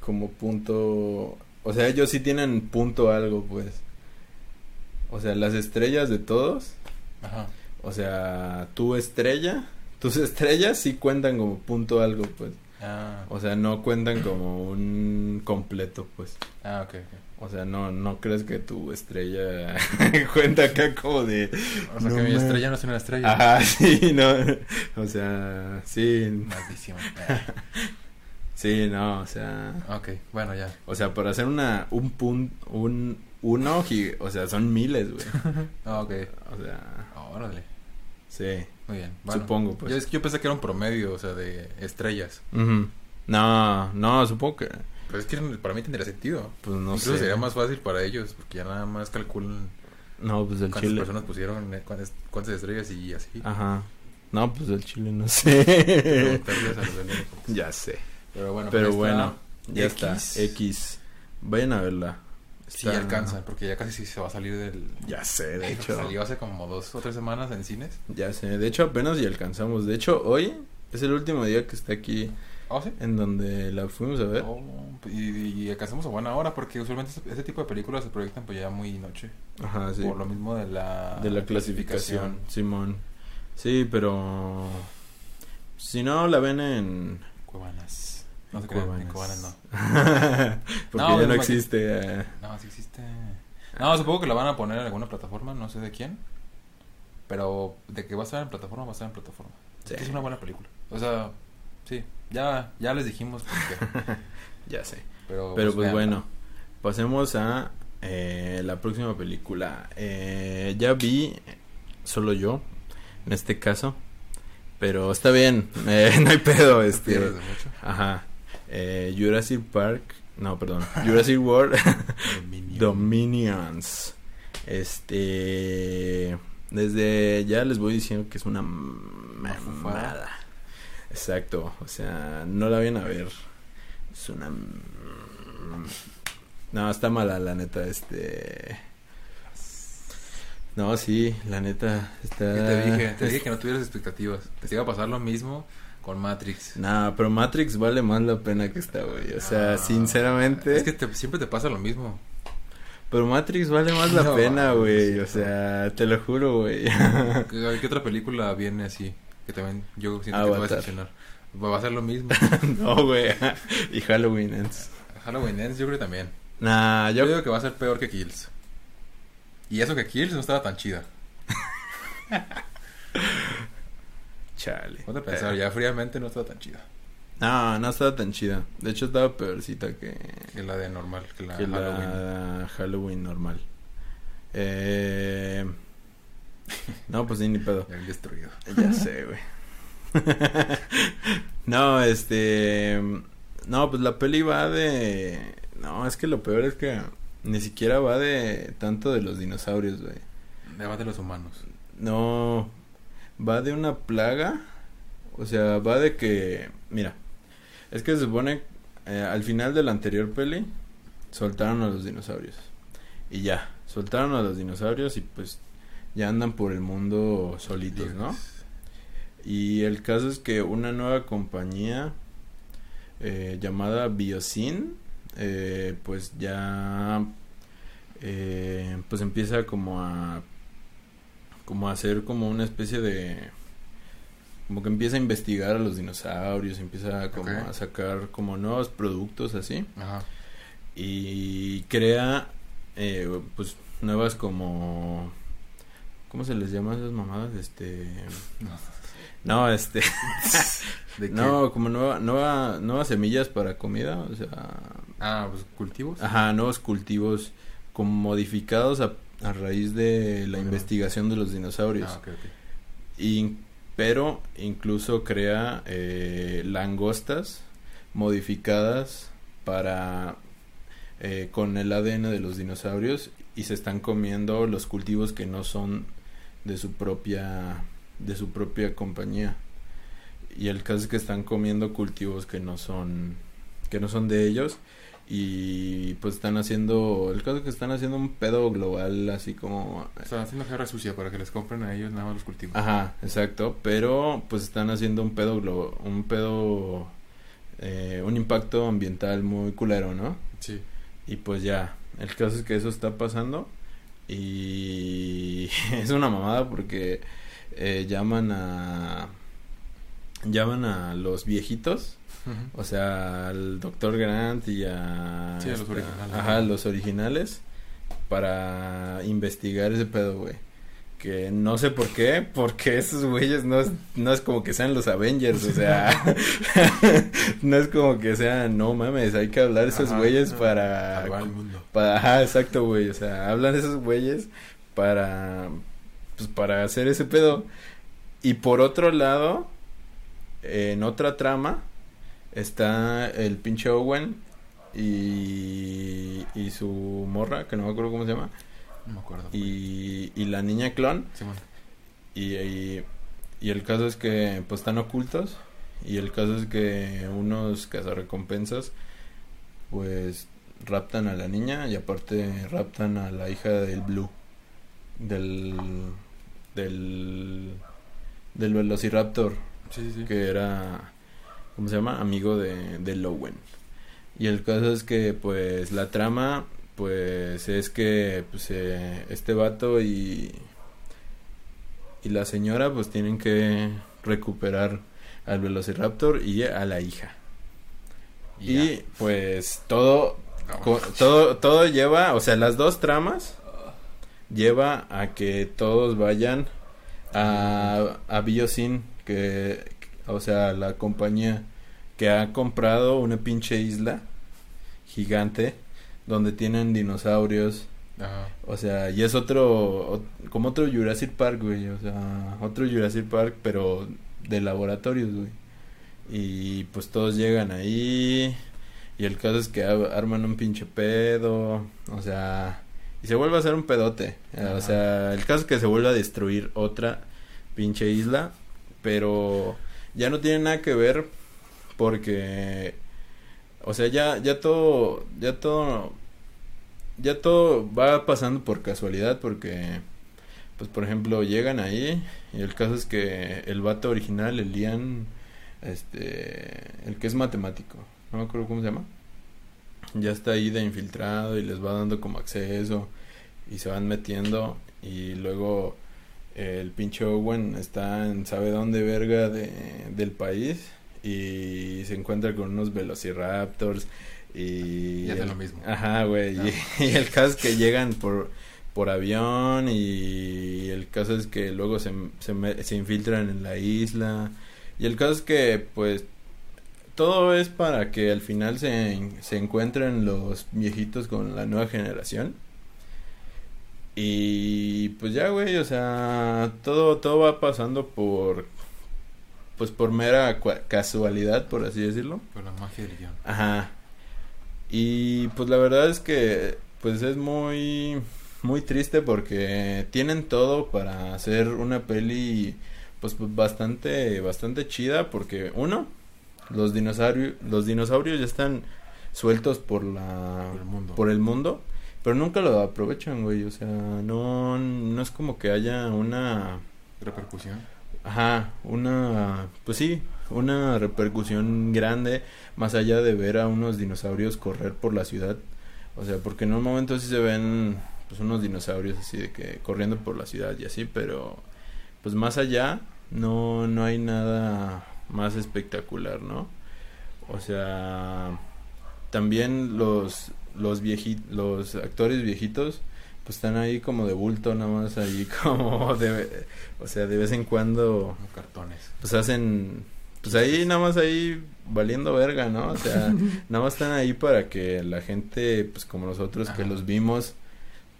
Como punto... O sea, ellos sí tienen punto algo, pues. O sea, las estrellas de todos. Ajá. O sea, tu estrella... Tus estrellas sí cuentan como punto algo, pues. Ah, O sea, no cuentan como un completo, pues. ah ok, ok. O sea, no, no crees que tu estrella cuenta acá como de... O sea No que mi me- estrella no es una estrella. Ajá, sí, no. O sea, sí, Maldición. sí, no, o sea... ok, bueno, ya. O sea, para hacer una, un pun, un, uno, o sea, son miles, güey. Ah, ok. O sea, Órale. sí, Muy bien. Bueno, supongo, pues. Yo, yo pensé que era un promedio, o sea, de estrellas. Ujú. No, no, supongo que, Pero es que para mí tendría sentido. pues no Incluso sé. sería más fácil para ellos, porque ya nada más calculan No, pues el cuántas chile. personas pusieron, eh, cuántas, cuántas estrellas y así. Ajá. No, pues el chile no sé. Ya sé. Pero bueno, Pero pues bueno, ya X. está. X. Vayan a verla. Sí, alcanzan, porque ya casi sí se va a salir del... Ya sé, de hecho. Salió hace como dos o tres semanas en cines. Ya sé. De hecho, apenas y alcanzamos. De hecho, hoy es el último día que está aquí ¿Oh, sí? en donde la fuimos a ver. Oh, y, y alcanzamos a buena hora, porque usualmente ese, tipo de películas se proyectan pues ya muy noche. Ajá, sí. Por lo mismo de la... De la clasificación, Simón. Sí, pero si no la ven en Cuevanas. No se crean, en Cuevanas no. Porque No, ya no existe. eh. No, sí existe. No, supongo que la van a poner en alguna plataforma, no sé de quién. Pero de que va a estar en plataforma, va a estar en plataforma. Sí. Es una buena película. O sea, sí, ya, ya les dijimos por qué. Ya sé. Pero, Pero pues bueno, pasemos a eh, la próxima película. Eh, ya vi, solo yo, en este caso. Pero está bien, eh, no hay pedo. Este, mucho. ajá. Eh, Jurassic Park, no, perdón. Jurassic World Dominion. Dominions. Este. Desde ya les voy diciendo que es una mamada. Exacto. O sea, no la vayan a ver. Es una. No, está mala, la neta. Este. No, sí, la neta. Está. ¿Qué te dije? Te dije que no tuvieras expectativas. Te iba a pasar lo mismo con Matrix. Nah, pero Matrix vale más la pena que esta, güey. O sea, Ah, sinceramente. Es que te- siempre te pasa lo mismo. Pero Matrix vale más la No, pena, güey. O sea, te lo juro, güey. ¿Qué, qué otra película viene así? Que también yo siento que te va a decepcionar. Va a ser lo mismo. no, güey. y Halloween Ends. Halloween Ends yo creo que también. Nah, Yo yo. digo que va a ser peor que Kills. Y eso que Kills no estaba tan chida. Chale. Ponte a pensar, ya fríamente no estaba tan chida. No, no estaba tan chida. De hecho, estaba peorcita que, Que la de normal, que la que Halloween. la Halloween normal. Eh. No, pues sí, ni pedo. Ya destruido. Ya sé, güey. no, este. No, pues la peli va de. No, es que lo peor es que ni siquiera va de tanto de los dinosaurios, güey. Además de los humanos. No, va de una plaga. O sea, va de que. Mira, es que se supone. eh, al final de la anterior peli, soltaron a los dinosaurios. Y ya, soltaron a los dinosaurios y pues ya andan por el mundo solitos, ¿no? Y el caso es que una nueva compañía eh, llamada Biosyn, eh, pues ya, eh, pues empieza como a, como a hacer como una especie de, como que empieza a investigar a los dinosaurios, empieza como a sacar como nuevos productos así Ajá. y crea, eh, pues nuevas como ¿Cómo se les llama a esas mamadas? Este... No. Este... ¿De qué? no, como nueva, nueva, nuevas semillas para comida, o sea... Ah, pues cultivos. Ajá, nuevos cultivos como modificados a, a raíz de la investigación de los dinosaurios. Ah, ok, ok. Y- pero incluso crea eh, langostas modificadas para eh, con el ADN de los dinosaurios y se están comiendo los cultivos que no son de su propia de su propia compañía y el caso es que están comiendo cultivos que no son que no son de ellos y pues están haciendo el caso es que están haciendo un pedo global así como Están haciendo guerra sucia para que les compren a ellos nada más los cultivos. Ajá, exacto, pero pues están haciendo un pedo glo- un pedo eh, un impacto ambiental muy culero, ¿no? Sí. Y pues ya, el caso es que eso está pasando y es una mamada porque eh, llaman a llaman a los viejitos, o sea, al doctor Grant y a Sí, a los este, originales. Ajá, los originales para investigar ese pedo, güey. Que no sé por qué, porque esos güeyes no es, no es como que sean los Avengers, o sea, no es como que sean, no mames, hay que hablar esos Ajá, güeyes ajá. para, Salvar el mundo. para, ajá, exacto, güey, o sea, hablan esos güeyes para, pues para hacer ese pedo. Y por otro lado, en otra trama, está el pinche Owen y, y su morra, que no me acuerdo cómo se llama, No me acuerdo. y, y la niña clon. Y, y, y el caso es que pues están ocultos. Y el caso es que unos cazarrecompensas pues raptan a la niña y aparte raptan a la hija del Blue. Del del del Velociraptor Sí, sí, sí. que era ¿cómo se llama? amigo de, de Lowen. Y el caso es que pues la trama pues es que pues eh, este vato y y la señora pues tienen que recuperar al Velociraptor y a la hija. Y, pues todo co- todo todo lleva, o sea, las dos tramas lleva a que todos vayan a, a Biosyn, que, o sea, la compañía que ha comprado una pinche isla gigante donde tienen dinosaurios, Ajá. o sea, y es otro, ot- como otro Jurassic Park, güey, o sea, otro Jurassic Park, pero de laboratorios, güey. Y pues todos llegan ahí, y el caso es que arman un pinche pedo, o sea, y se vuelve a hacer un pedote, Ajá. o sea, el caso es que se vuelve a destruir otra pinche isla, pero ya no tiene nada que ver porque, o sea, ya, ya todo, ya todo ya todo va pasando por casualidad porque pues por ejemplo llegan ahí y el caso es que el vato original el Ian este el que es matemático no me acuerdo cómo se llama ya está ahí de infiltrado y les va dando como acceso y se van metiendo y luego el pinche Owen está en sabe dónde verga de, del país y se encuentra con unos velociraptors y Y hace el- lo mismo. Ajá, güey. Y, y el caso es que llegan por, por avión y el caso es que luego se, se, se infiltran en la isla. Y el caso es que, pues, todo es para que al final se, se encuentren los viejitos con la nueva generación. Y pues ya, güey, o sea, todo, todo va pasando por, pues por mera casualidad, por así decirlo. Por la magia del guion. Ajá. Y pues la verdad es que pues es muy muy triste porque tienen todo para hacer una peli pues bastante bastante chida porque uno los dinosaurios los dinosaurios ya están sueltos por la Por el mundo. por el mundo, pero nunca lo aprovechan, güey, o sea, no no es como que haya una Repercusión. Ajá, una, pues sí, una repercusión grande más allá de ver a unos dinosaurios correr por la ciudad. O sea, porque en un momento sí se ven pues unos dinosaurios así de que corriendo por la ciudad y así, pero pues más allá no no hay nada más espectacular, ¿no? O sea, también los los vieji- los actores viejitos pues están ahí como de bulto, nada más ahí como de, o sea, de vez en cuando, Como cartones. pues hacen, pues ahí nada más ahí valiendo verga, ¿no? O sea, nada más están ahí para que la gente, pues como nosotros que los vimos,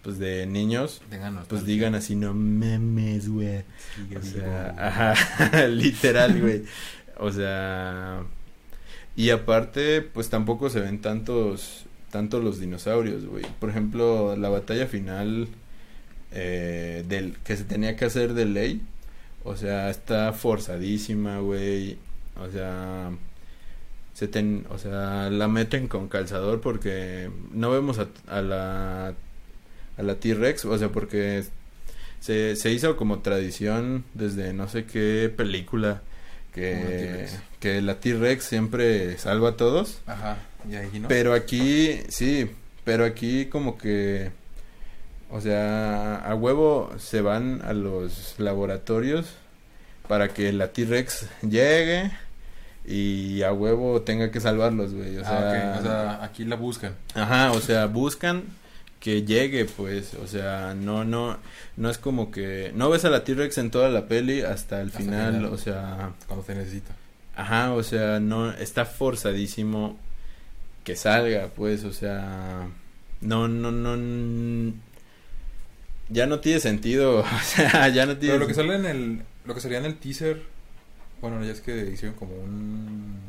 pues de niños, pues digan así, no memes, güey. Sigue O vivo. sea, ajá, literal, güey. O sea, y aparte, pues tampoco se ven tantos, tantos los dinosaurios, güey. Por ejemplo, la batalla final eh, del que se tenía que hacer de ley, o sea, está forzadísima, güey. O sea, se ten, o sea, la meten con calzador porque no vemos a, a la a la T-Rex, o sea, porque se, se hizo como tradición desde no sé qué película que, que la T-Rex siempre salva a todos. Ajá, y ahí no. Pero aquí, sí, pero aquí como que, o sea, a huevo se van a los laboratorios para que la T-Rex llegue y a huevo tenga que salvarlos, güey. O Ah, sea, o sea, aquí la buscan. Ajá, o sea, buscan que llegue, pues, o sea, no, no, no es como que, no ves a la T-Rex en toda la peli hasta el Hasta final, final. o sea, Cuando te necesita. ajá, o sea, no, está forzadísimo que salga, pues, o sea, no, no, no, ya no tiene sentido, o sea, ya no tiene Pero lo que sale en el. Lo que salía en el teaser. Bueno, ya es que hicieron como un.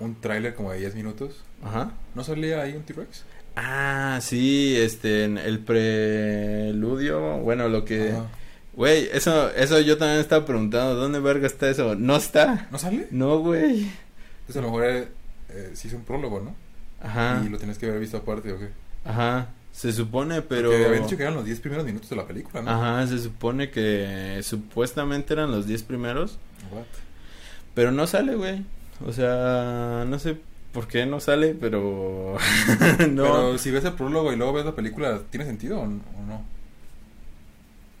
Un tráiler como de 10 minutos. Ajá. ¿No salía ahí un T-Rex? Ah, sí, este, en el preludio, bueno, lo que, Ajá. güey, eso, eso yo también estaba preguntando, ¿dónde verga está eso? ¿No está? ¿No sale? No, güey. Pues a lo mejor eh, sí es un prólogo, ¿no? Ajá, Y lo tienes que haber visto aparte, ¿o qué? ajá, se supone, pero... Porque habían dicho que eran los 10 primeros minutos de la película, ¿no? Ajá, se supone que supuestamente eran los 10 primeros, What? pero no sale, güey. O sea, no sé por qué no sale, pero... no. Pero si ves el prólogo y luego ves la película, ¿tiene sentido o no?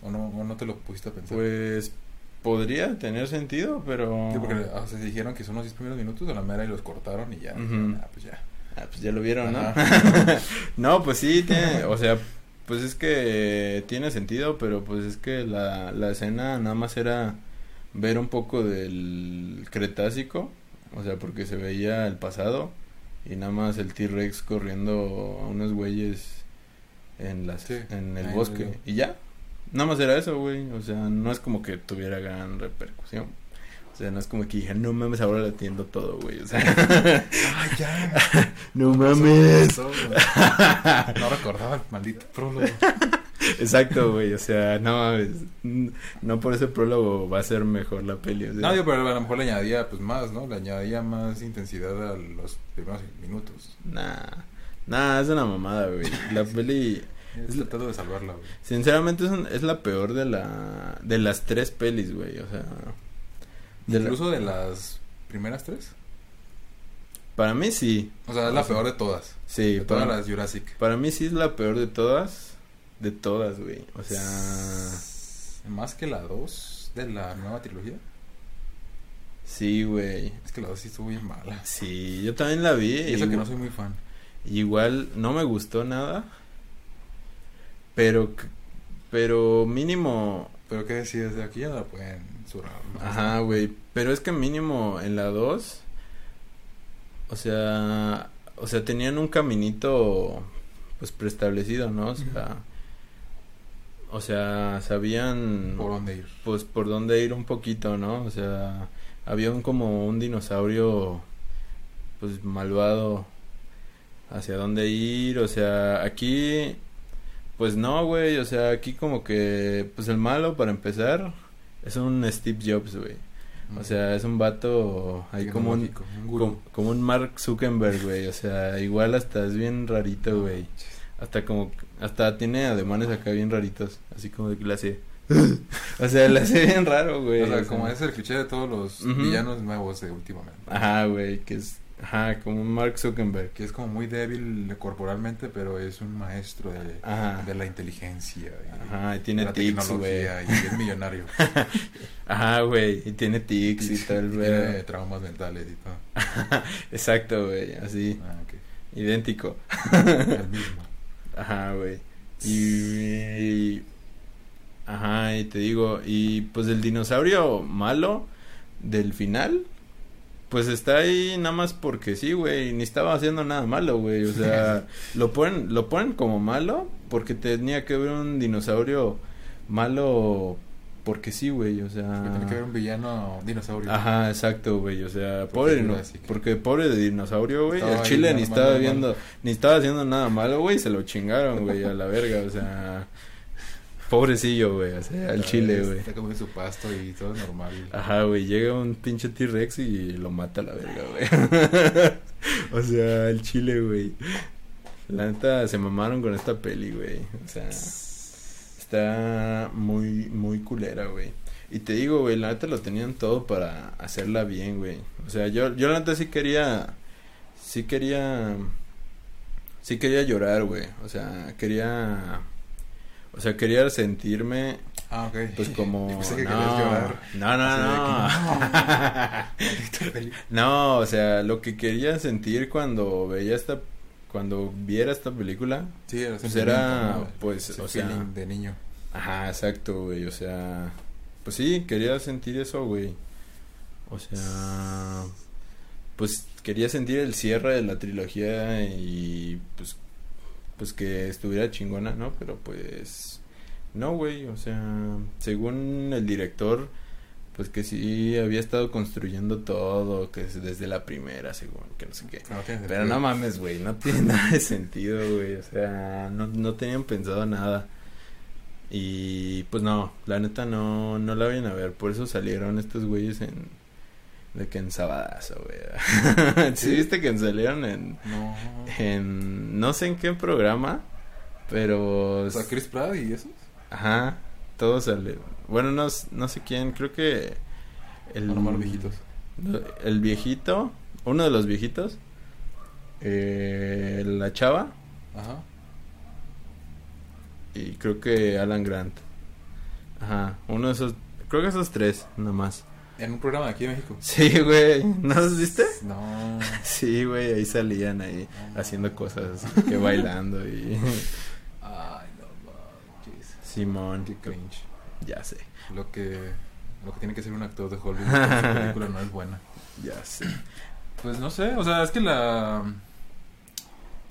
¿O no, o no te lo pusiste a pensar? Pues podría tener sentido, pero... Sí, porque se dijeron que son los 10 primeros minutos de la mera y los cortaron y ya. Ah, pues ya. Ah, pues ya lo vieron, ¿no? No, pues sí, tiene, o sea, pues es que tiene sentido, pero pues es que la, la escena nada más era ver un poco del Cretácico, o sea, porque se veía el pasado y nada más el T-Rex corriendo a unos güeyes en las Sí, en el bosque y ya. Nada más era eso, güey, o sea, no es como que tuviera gran repercusión. O sea, no es como que dije, no mames, ahora lo entiendo todo, güey. O sea, ¡Ah, ya! no mames. No recordaba el maldito prólogo. Exacto, güey, o sea, no mames, no por ese prólogo va a ser mejor la peli, o sea. No, digo, pero a lo mejor le añadía pues más, ¿no? Le añadía más intensidad a los primeros minutos. Nah, nah, es una mamada, güey. La peli, Es tratando de salvarla, güey. sinceramente es, un- es la peor de la de las tres pelis, güey, o sea. de la- Incluso de las primeras tres. para mí sí, O sea, es la peor de todas. sí, De todas para, las Jurassic. para mí sí es la peor de todas, de todas, güey, o sea, Más que la 2 de la nueva trilogía. sí, güey, Es que la 2 sí estuvo bien mala. sí, yo también la vi, Y eso que igual- no soy muy fan. Igual no me gustó nada. Pero pero mínimo, Pero qué decides de aquí ya la pueden zurrar. ¿no? ajá, güey, pero es que mínimo en la 2 o sea, o sea, tenían un caminito pues preestablecido, ¿no? O sea, o sea, sabían Por dónde ir. pues por dónde ir un poquito, ¿no? O sea, había un como un dinosaurio pues malvado hacia dónde ir, o sea, aquí pues no, güey, o sea, aquí como que pues el malo para empezar es un Steve Jobs, güey. O sea, es un vato ahí como un un como, como un Mark Zuckerberg, güey, o sea, igual hasta es bien rarito, güey. Hasta como, hasta tiene ademanes acá bien raritos, así como de hace, o sea, le hace bien raro, güey. O sea, o sea. como es el cliché de todos los villanos nuevos de últimamente. Ajá, güey, que es, ajá, como un Mark Zuckerberg. Que es como muy débil corporalmente, pero es un maestro de, Ajá. de la inteligencia. Y Ajá, y tiene la tics, güey. y es millonario. Ajá, güey, y tiene tics y, todo el y tiene traumas mentales y todo. Exacto, güey, así, Ah, idéntico. El mismo. Ajá, güey. Y, Ajá, y te digo, y pues el dinosaurio malo del final, pues está ahí nada más porque sí, güey, ni estaba haciendo nada malo, güey, o sea, lo ponen, lo ponen como malo porque tenía que haber un dinosaurio malo porque sí, güey, o sea... Tiene que haber un villano dinosaurio. Ajá, exacto, güey, o sea, pobre, no, porque pobre de dinosaurio, güey, el chile ni estaba viendo, ni estaba haciendo nada malo, güey, se lo chingaron, güey, a la verga, o sea, pobrecillo, güey, o sea, al chile, güey. Está comiendo su pasto y todo es normal. Ajá, güey, llega un pinche T-Rex y lo mata a la verga, güey. o sea, el chile, güey. La neta, se mamaron con esta peli, güey. O sea, está muy, muy culera, güey. Y te digo, güey, la neta lo tenían todo para hacerla bien, güey. O sea, yo, yo la neta sí quería, sí quería, sí quería llorar, güey. O sea, quería, o sea, quería sentirme Ah, ok. pues como Yo pensé que no, llorar. no, no, no. Peli- no, o sea, lo que quería sentir cuando veía esta cuando viera esta película, Sí, era Pues era, ¿no? pues, Ese o sea- de niño. ajá, exacto, güey, o sea, pues sí, quería sentir eso, güey. O sea, pues quería sentir el cierre de la trilogía y pues pues que estuviera chingona, ¿no? Pero pues no, güey, o sea, según el director pues que sí había estado construyendo todo, que es desde la primera, según, que no sé qué. No Pero no mames, güey, no tiene nada de sentido, güey, o sea, no, no tenían pensado nada. Y pues no, la neta no, no la vayan a ver, por eso salieron estos güeyes en, de que en Sabadazo, güey. ¿Sí ¿Sí? viste que salieron en, No. en, no sé en qué programa, pero... O sea, Chris Pratt y eso. Ajá, todos salieron. Bueno, no, no sé quién, creo que... El, viejitos. El viejito, uno de los viejitos, eh, la chava Ajá. y creo que Alan Grant. Ajá, uno de esos, creo que esos tres, nada más. En un programa de aquí en México. Sí, güey, ¿no los viste? No. Sí, güey, ahí salían ahí haciendo cosas, que bailando y... Ay, no. Simón, Qué cringe. ya sé, Lo que, lo que tiene que ser un actor de Hollywood su película no es buena. ya sé. Pues no sé, o sea, es que la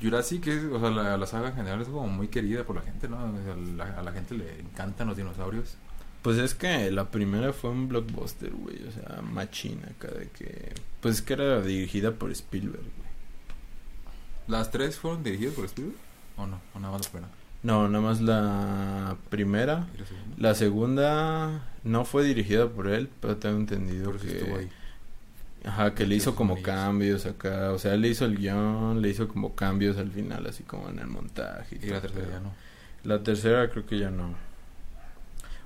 Jurassic, es, o sea, la, la saga en general es como muy querida por la gente, ¿no? O sea, la- a la gente le encantan los dinosaurios. Pues es que la primera fue un blockbuster, güey, o sea, machina acá de que... Pues es que era dirigida por Spielberg, güey. ¿Las tres fueron dirigidas por Spielberg? ¿O no? ¿O nada más la primera? No, nada más la primera. ¿Y la segunda? La segunda no fue dirigida por él, pero tengo entendido Por eso que... estuvo ahí. Ajá, que le hizo como cambios acá, o sea, le hizo el guion, le hizo como cambios al final, así como en el montaje. Y la todo, tercera ya no. La tercera creo que ya no.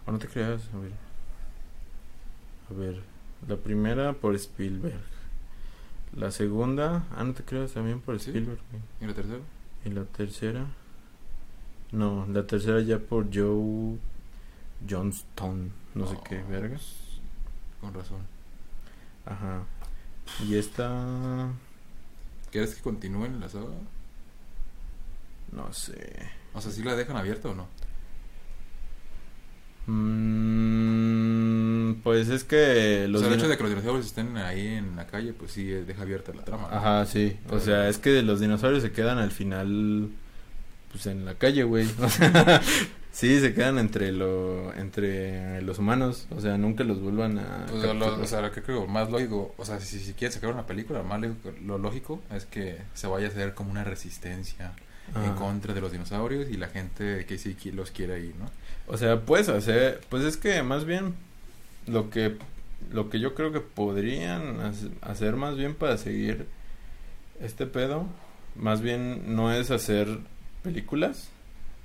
O no te creas, a ver. A ver, la primera por Spielberg. La segunda, ah, no te creas, también por ¿Sí? Spielberg. ¿Y la tercera? Y la tercera, no, la tercera ya por Joe Johnston, no sé qué, Oh, verga. pues, Con razón. Ajá. Y esta, ¿Quieres que continúen la saga? no sé. O sea, ¿sí la dejan abierta o no? Mm, pues es que los o sea, el hecho de que los dinosaurios estén ahí en la calle, pues sí, eh, deja abierta la trama. ¿no? Ajá, sí. O sea, es que los dinosaurios se quedan al final, pues en la calle, güey. O sea, sí, se quedan entre lo, entre los humanos. O sea, nunca los vuelvan a. Pues, lo- o sea, lo que creo más lógico, o sea, si, si quieren sacar una película, más lógico- lo lógico es que se vaya a hacer como una resistencia en contra de los dinosaurios y la gente que sí los quiere ahí, ¿no? O sea, puedes hacer, pues es que más bien lo que lo que yo creo que podrían hace- hacer más bien para seguir este pedo, más bien no es hacer películas,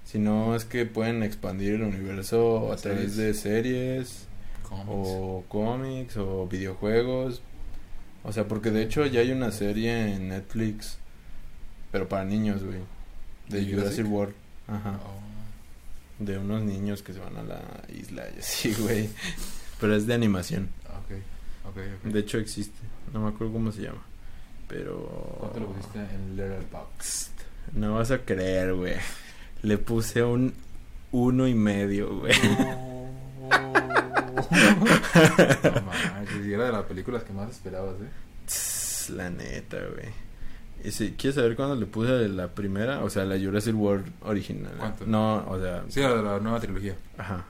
sino es que pueden expandir el universo a través Series. de series o cómics o videojuegos. O sea, porque de hecho ya hay una serie en Netflix, pero para niños, güey, de ¿De Jurassic? World. Ajá. Oh, De unos niños que se van a la isla y así, güey. Pero es de animación. ok, ok, ok. De hecho existe. No me acuerdo cómo se llama. Pero... ¿Cuánto lo pusiste en Letterboxd? No vas a creer, güey. Le puse un uno y medio, güey. no manches, y era de las películas que más esperabas, ¿eh? Tss, La neta, güey. Y si quieres saber cuándo le puse la primera, o sea, la Jurassic World original. ¿Cuánto? No, o sea, Sí, la de la nueva trilogía. ajá.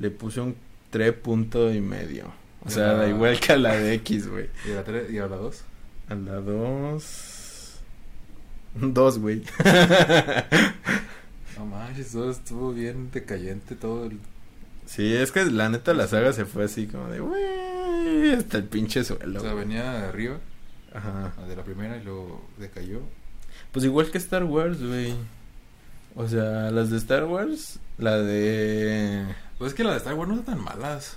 Le puse un tres punto y medio. O sea, da igual que a la de X, güey. ¿Y a la 3 y a la 2? A la dos... Dos, güey. No manches, todo estuvo bien decayente, todo el... Sí, es que la neta la saga se fue así como de, güey, hasta el pinche suelo. O sea, venía de arriba, Ajá. la de la primera, y luego decayó. Pues igual que Star Wars, güey. O sea, las de Star Wars, la de... Pues es que las de Star Wars no están tan malas.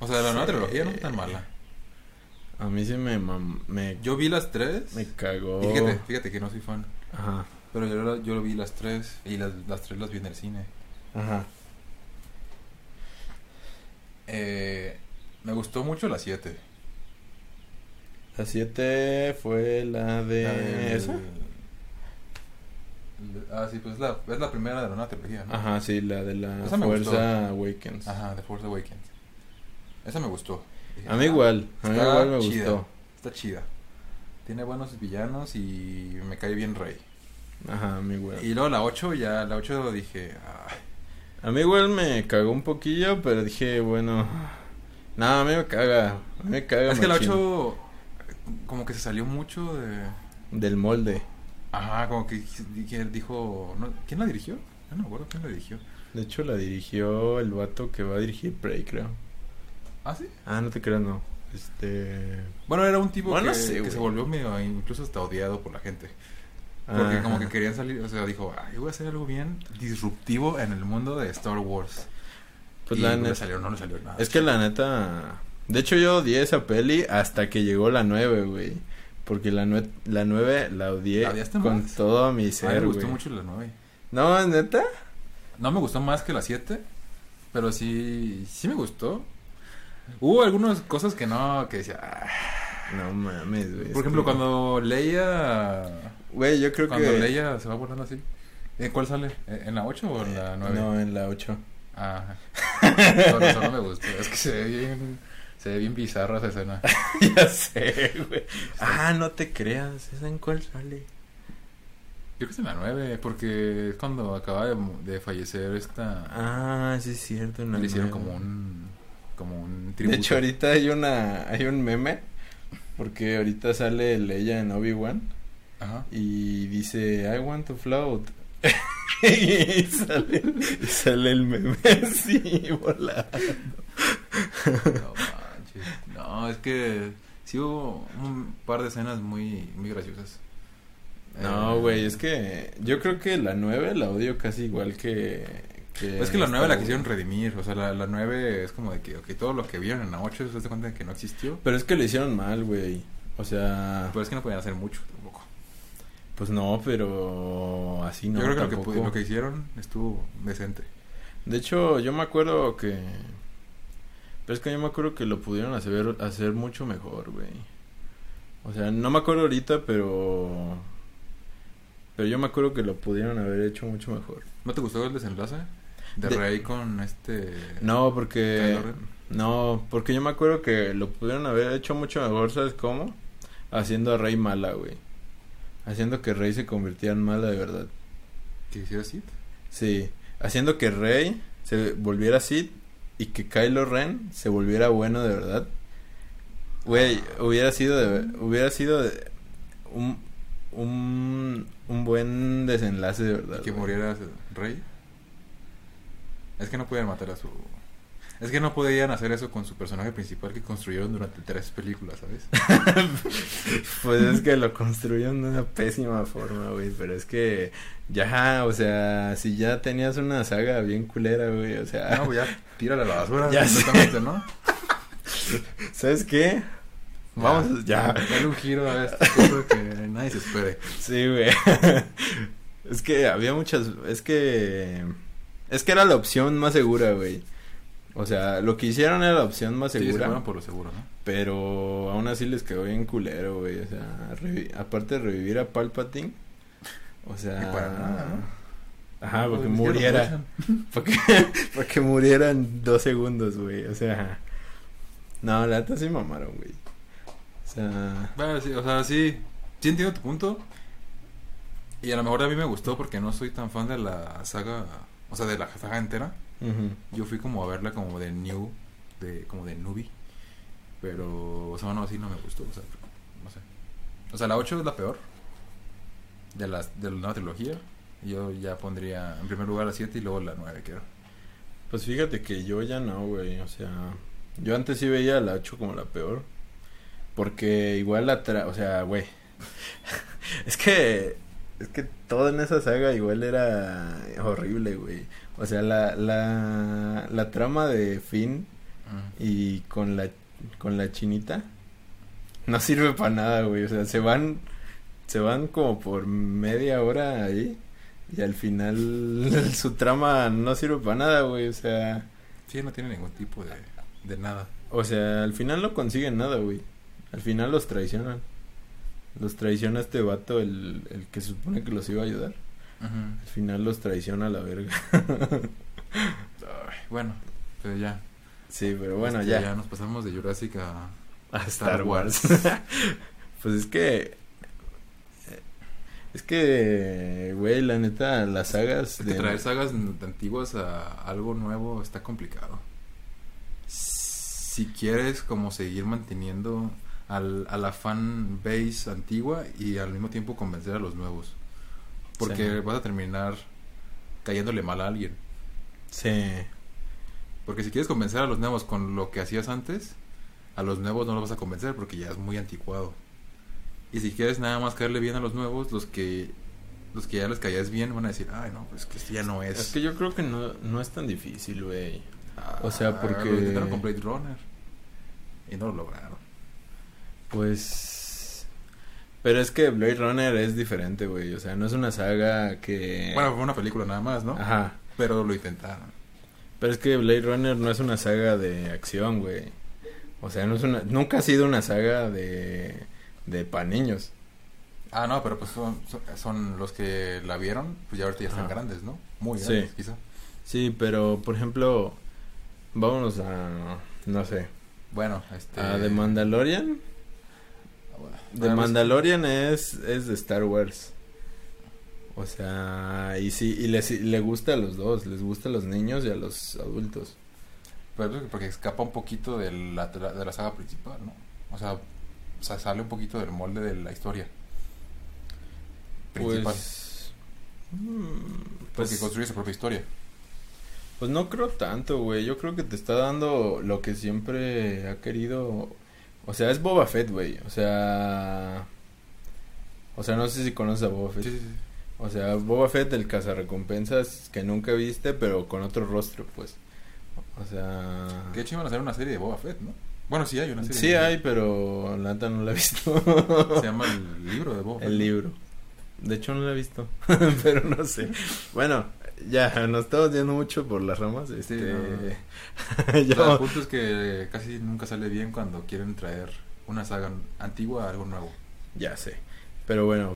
O sea, la nueva trilogía no está tan mala. A mí sí me, mam- me, Yo vi las tres. me cagó. Y fíjate, fíjate que no soy fan. Ajá, Pero yo, yo vi las tres y las, las tres las vi en el cine. ajá. Eh, me gustó mucho la 7. La 7 fue la de... ¿Esa? Ah, sí, pues es la, es la primera de la nueva trilogía, ¿no? Ajá, sí, la de la Esa Fuerza Awakens. Ajá, The Force Awakens. Esa me gustó. Dije, A mí "Ah, igual, a mí igual me chida". gustó. Está chida. Tiene buenos villanos y me cae bien Rey. Ajá, a mí igual. Y luego la 8, ya la 8 dije, "Ay, A mí igual me cagó un poquillo, pero dije, bueno... No, a mí me caga, a mí me caga es que la machín. 8 como que se salió mucho de... Del molde. Ajá, como que que dijo... no, ¿Quién la dirigió? No, no me acuerdo quién la dirigió. De hecho, la dirigió el vato que va a dirigir Prey, creo. ¿Ah, sí? Ah, no te creas, no. Este... Bueno, era un tipo Bueno, que, no sé, que güey. se volvió medio, incluso hasta odiado por la gente. Porque Ajá. como que querían salir, o sea, dijo, "Ay, yo voy a hacer algo bien disruptivo en el mundo de Star Wars. Pues y la no le neta... salió, no le salió nada. Es que la neta... De hecho, yo odié esa peli hasta que llegó la 9, güey. Porque la, nue- la 9 la odié ¿La con más? todo mi ser, me gustó güey. mucho la 9. No, ¿neta? No me gustó más que la 7, pero sí, sí me gustó. Hubo algunas cosas que no, que decía, "Ah". No mames, güey. por ejemplo, que- cuando Leia, Güey, yo creo cuando que... Leia se va volando así. ¿En cuál sale? ¿En la 8 o en la 9? No, en la 8. Ajá. Por eso no me gustó. Es que se ve bien, se ve bien bizarra esa escena. ya sé, güey. Ah, no te creas. ¿Esa en cuál sale? Yo creo que es en la 9, porque es cuando acaba de, de fallecer esta... Ah, sí es cierto. en la le hicieron como un, como un De tributo. hecho, ahorita hay una... Hay un meme. Porque ahorita sale Leia en Obi-Wan. Ajá. Y dice, I want to float. y sale, sale el meme así, volando. No No, es que sí hubo un par de escenas muy, muy graciosas. No, Eh, güey, es que yo creo que la 9 la odio casi igual que... que Es que la 9 la quisieron redimir. O sea, la, la 9 es como de que, ok, todo lo que vieron en la 8 se hace cuenta de que no existió. Pero es que lo hicieron mal, güey. O sea, Pero es que no podían hacer mucho tampoco. pues no, pero así no. Yo creo que lo que, lo que hicieron estuvo decente. De hecho, yo me acuerdo que... Pero es que yo me acuerdo que lo pudieron hacer, hacer mucho mejor, güey. O sea, no me acuerdo ahorita, pero... Pero yo me acuerdo que lo pudieron haber hecho mucho mejor. ¿No te gustó el desenlace? De, De- Rey con este... No, porque... No, porque yo me acuerdo que lo pudieron haber hecho mucho mejor, ¿sabes cómo? Haciendo a Rey mala, güey. Haciendo que Rey se convirtiera en mala de verdad. ¿Que hiciera Sith? Sí, haciendo que Rey se volviera Sith y que Kylo Ren se volviera bueno de verdad. Güey, hubiera sido de, hubiera sido de- un, un un buen desenlace de verdad. ¿Y que güey. muriera Rey? Es que no podían matar a su... Es que no podían hacer eso con su personaje principal que construyeron durante tres películas, ¿sabes? Pues es que lo construyeron de una pésima forma, güey, pero es que ya, o sea, si ya tenías una saga bien culera, güey, o sea, No, ya tírala a la basura Ya sé. completamente, ¿no? ¿sabes qué? Vamos, ya. Dale un giro a esta cosa que nadie se espere. Sí, güey. es que había muchas, es que es que era la opción más segura, güey. O sea, lo que hicieron era la opción más Sí, se segura, fueron por lo seguro, ¿no? pero aún así les quedó bien culero, güey. O sea, revi- aparte de revivir a Palpatine, o sea, Y para nada, ¿no? Ajá, porque muriera. Porque, porque muriera en dos segundos, güey. O sea. No, la neta sí mamaron, güey. O sea. Bueno, sí, o sea, sí, sí entiendo tu punto. Y a lo mejor a mí me gustó porque no soy tan fan de la saga, o sea, de la saga entera. Ujú. Yo fui como a verla como de new, de como de newbie. Pero, o sea, no, así no me gustó, o sea, no sé. O sea, la 8 es la peor de las de la nueva trilogía. Yo ya pondría en primer lugar la 7 y luego la 9, creo. Pues fíjate que yo ya no, güey. O sea, yo antes sí veía la 8 como la peor. Porque igual la tra... O sea, güey. es que... Es que todo en esa saga igual era horrible, güey. O sea, la, la, la trama de Finn y con la, con la chinita no sirve para nada, güey. O sea, se van, se van como por media hora ahí y al final su trama no sirve para nada, güey. O sea, Sí, no tiene ningún tipo de, de nada. o sea, al final no consiguen nada, güey. Al final los traicionan. Los traiciona este vato, el, el que se supone que los iba a ayudar. Al final los traiciona a la verga. Ay, bueno, pero ya. sí, pero bueno, Este, ya. Ya nos pasamos de Jurassic a... a Star Wars. Wars. pues es que. Es que, güey, la neta, las sagas Es que traer sagas antiguas a algo nuevo está complicado. Si quieres como seguir manteniendo al, a la fan base antigua y al mismo tiempo convencer a los nuevos. Porque Sí. vas a terminar cayéndole mal a alguien. Sí. Porque si quieres convencer a los nuevos con lo que hacías antes, a los nuevos no los vas a convencer porque ya es muy anticuado. Y si quieres nada más caerle bien a los nuevos, los que los que ya les caías bien van a decir, ay no, pues que esto ya no es. Es que yo creo que no, no es tan difícil, güey. o sea, Ah, porque- Lo intentaron con Blade Runner. Y no lo lograron. Pues. Pero es que Blade Runner es diferente, güey. O sea, no es una saga que. Bueno, fue una película nada más, ¿no? Ajá. Pero lo intentaron. Pero es que Blade Runner no es una saga de acción, güey. O sea, no es una. Nunca ha sido una saga de. de pa' niños. Ah, no, pero pues son, son, los que la vieron, pues ya ahorita ya están Ajá. grandes, ¿no? Muy Sí. grandes, quizá. Sí, pero por ejemplo. Vámonos a. No sé. Bueno, este... A The Mandalorian. The Ah, pues, Mandalorian es, es de Star Wars. O sea, y sí, y les, y le gusta a los dos, les gusta a los niños y a los adultos. Pero porque escapa un poquito de la, de la, saga principal, ¿no? O sea, o sea, sale un poquito del molde de la historia principal. Pues, porque pues, construye su propia historia. pues no creo tanto, güey. Yo creo que te está dando lo que siempre ha querido. O sea, es Boba Fett, güey. O sea, o sea, no sé si conoces a Boba Fett. Sí, sí, sí. O sea, Boba Fett, el cazarrecompensas que nunca viste, pero con otro rostro, pues. O sea... Que de hecho iban a hacer una serie de Boba Fett, ¿no? Bueno, sí hay una serie. Sí hay, pero la neta no la he visto. Se llama el libro de Boba Fett. El libro. De hecho no la he visto, pero no sé. Bueno, ya, nos estamos yendo mucho por las ramas. Este... no. O Ya sea, el punto es que casi nunca sale bien cuando quieren traer una saga antigua a algo nuevo. ya sé. Pero bueno,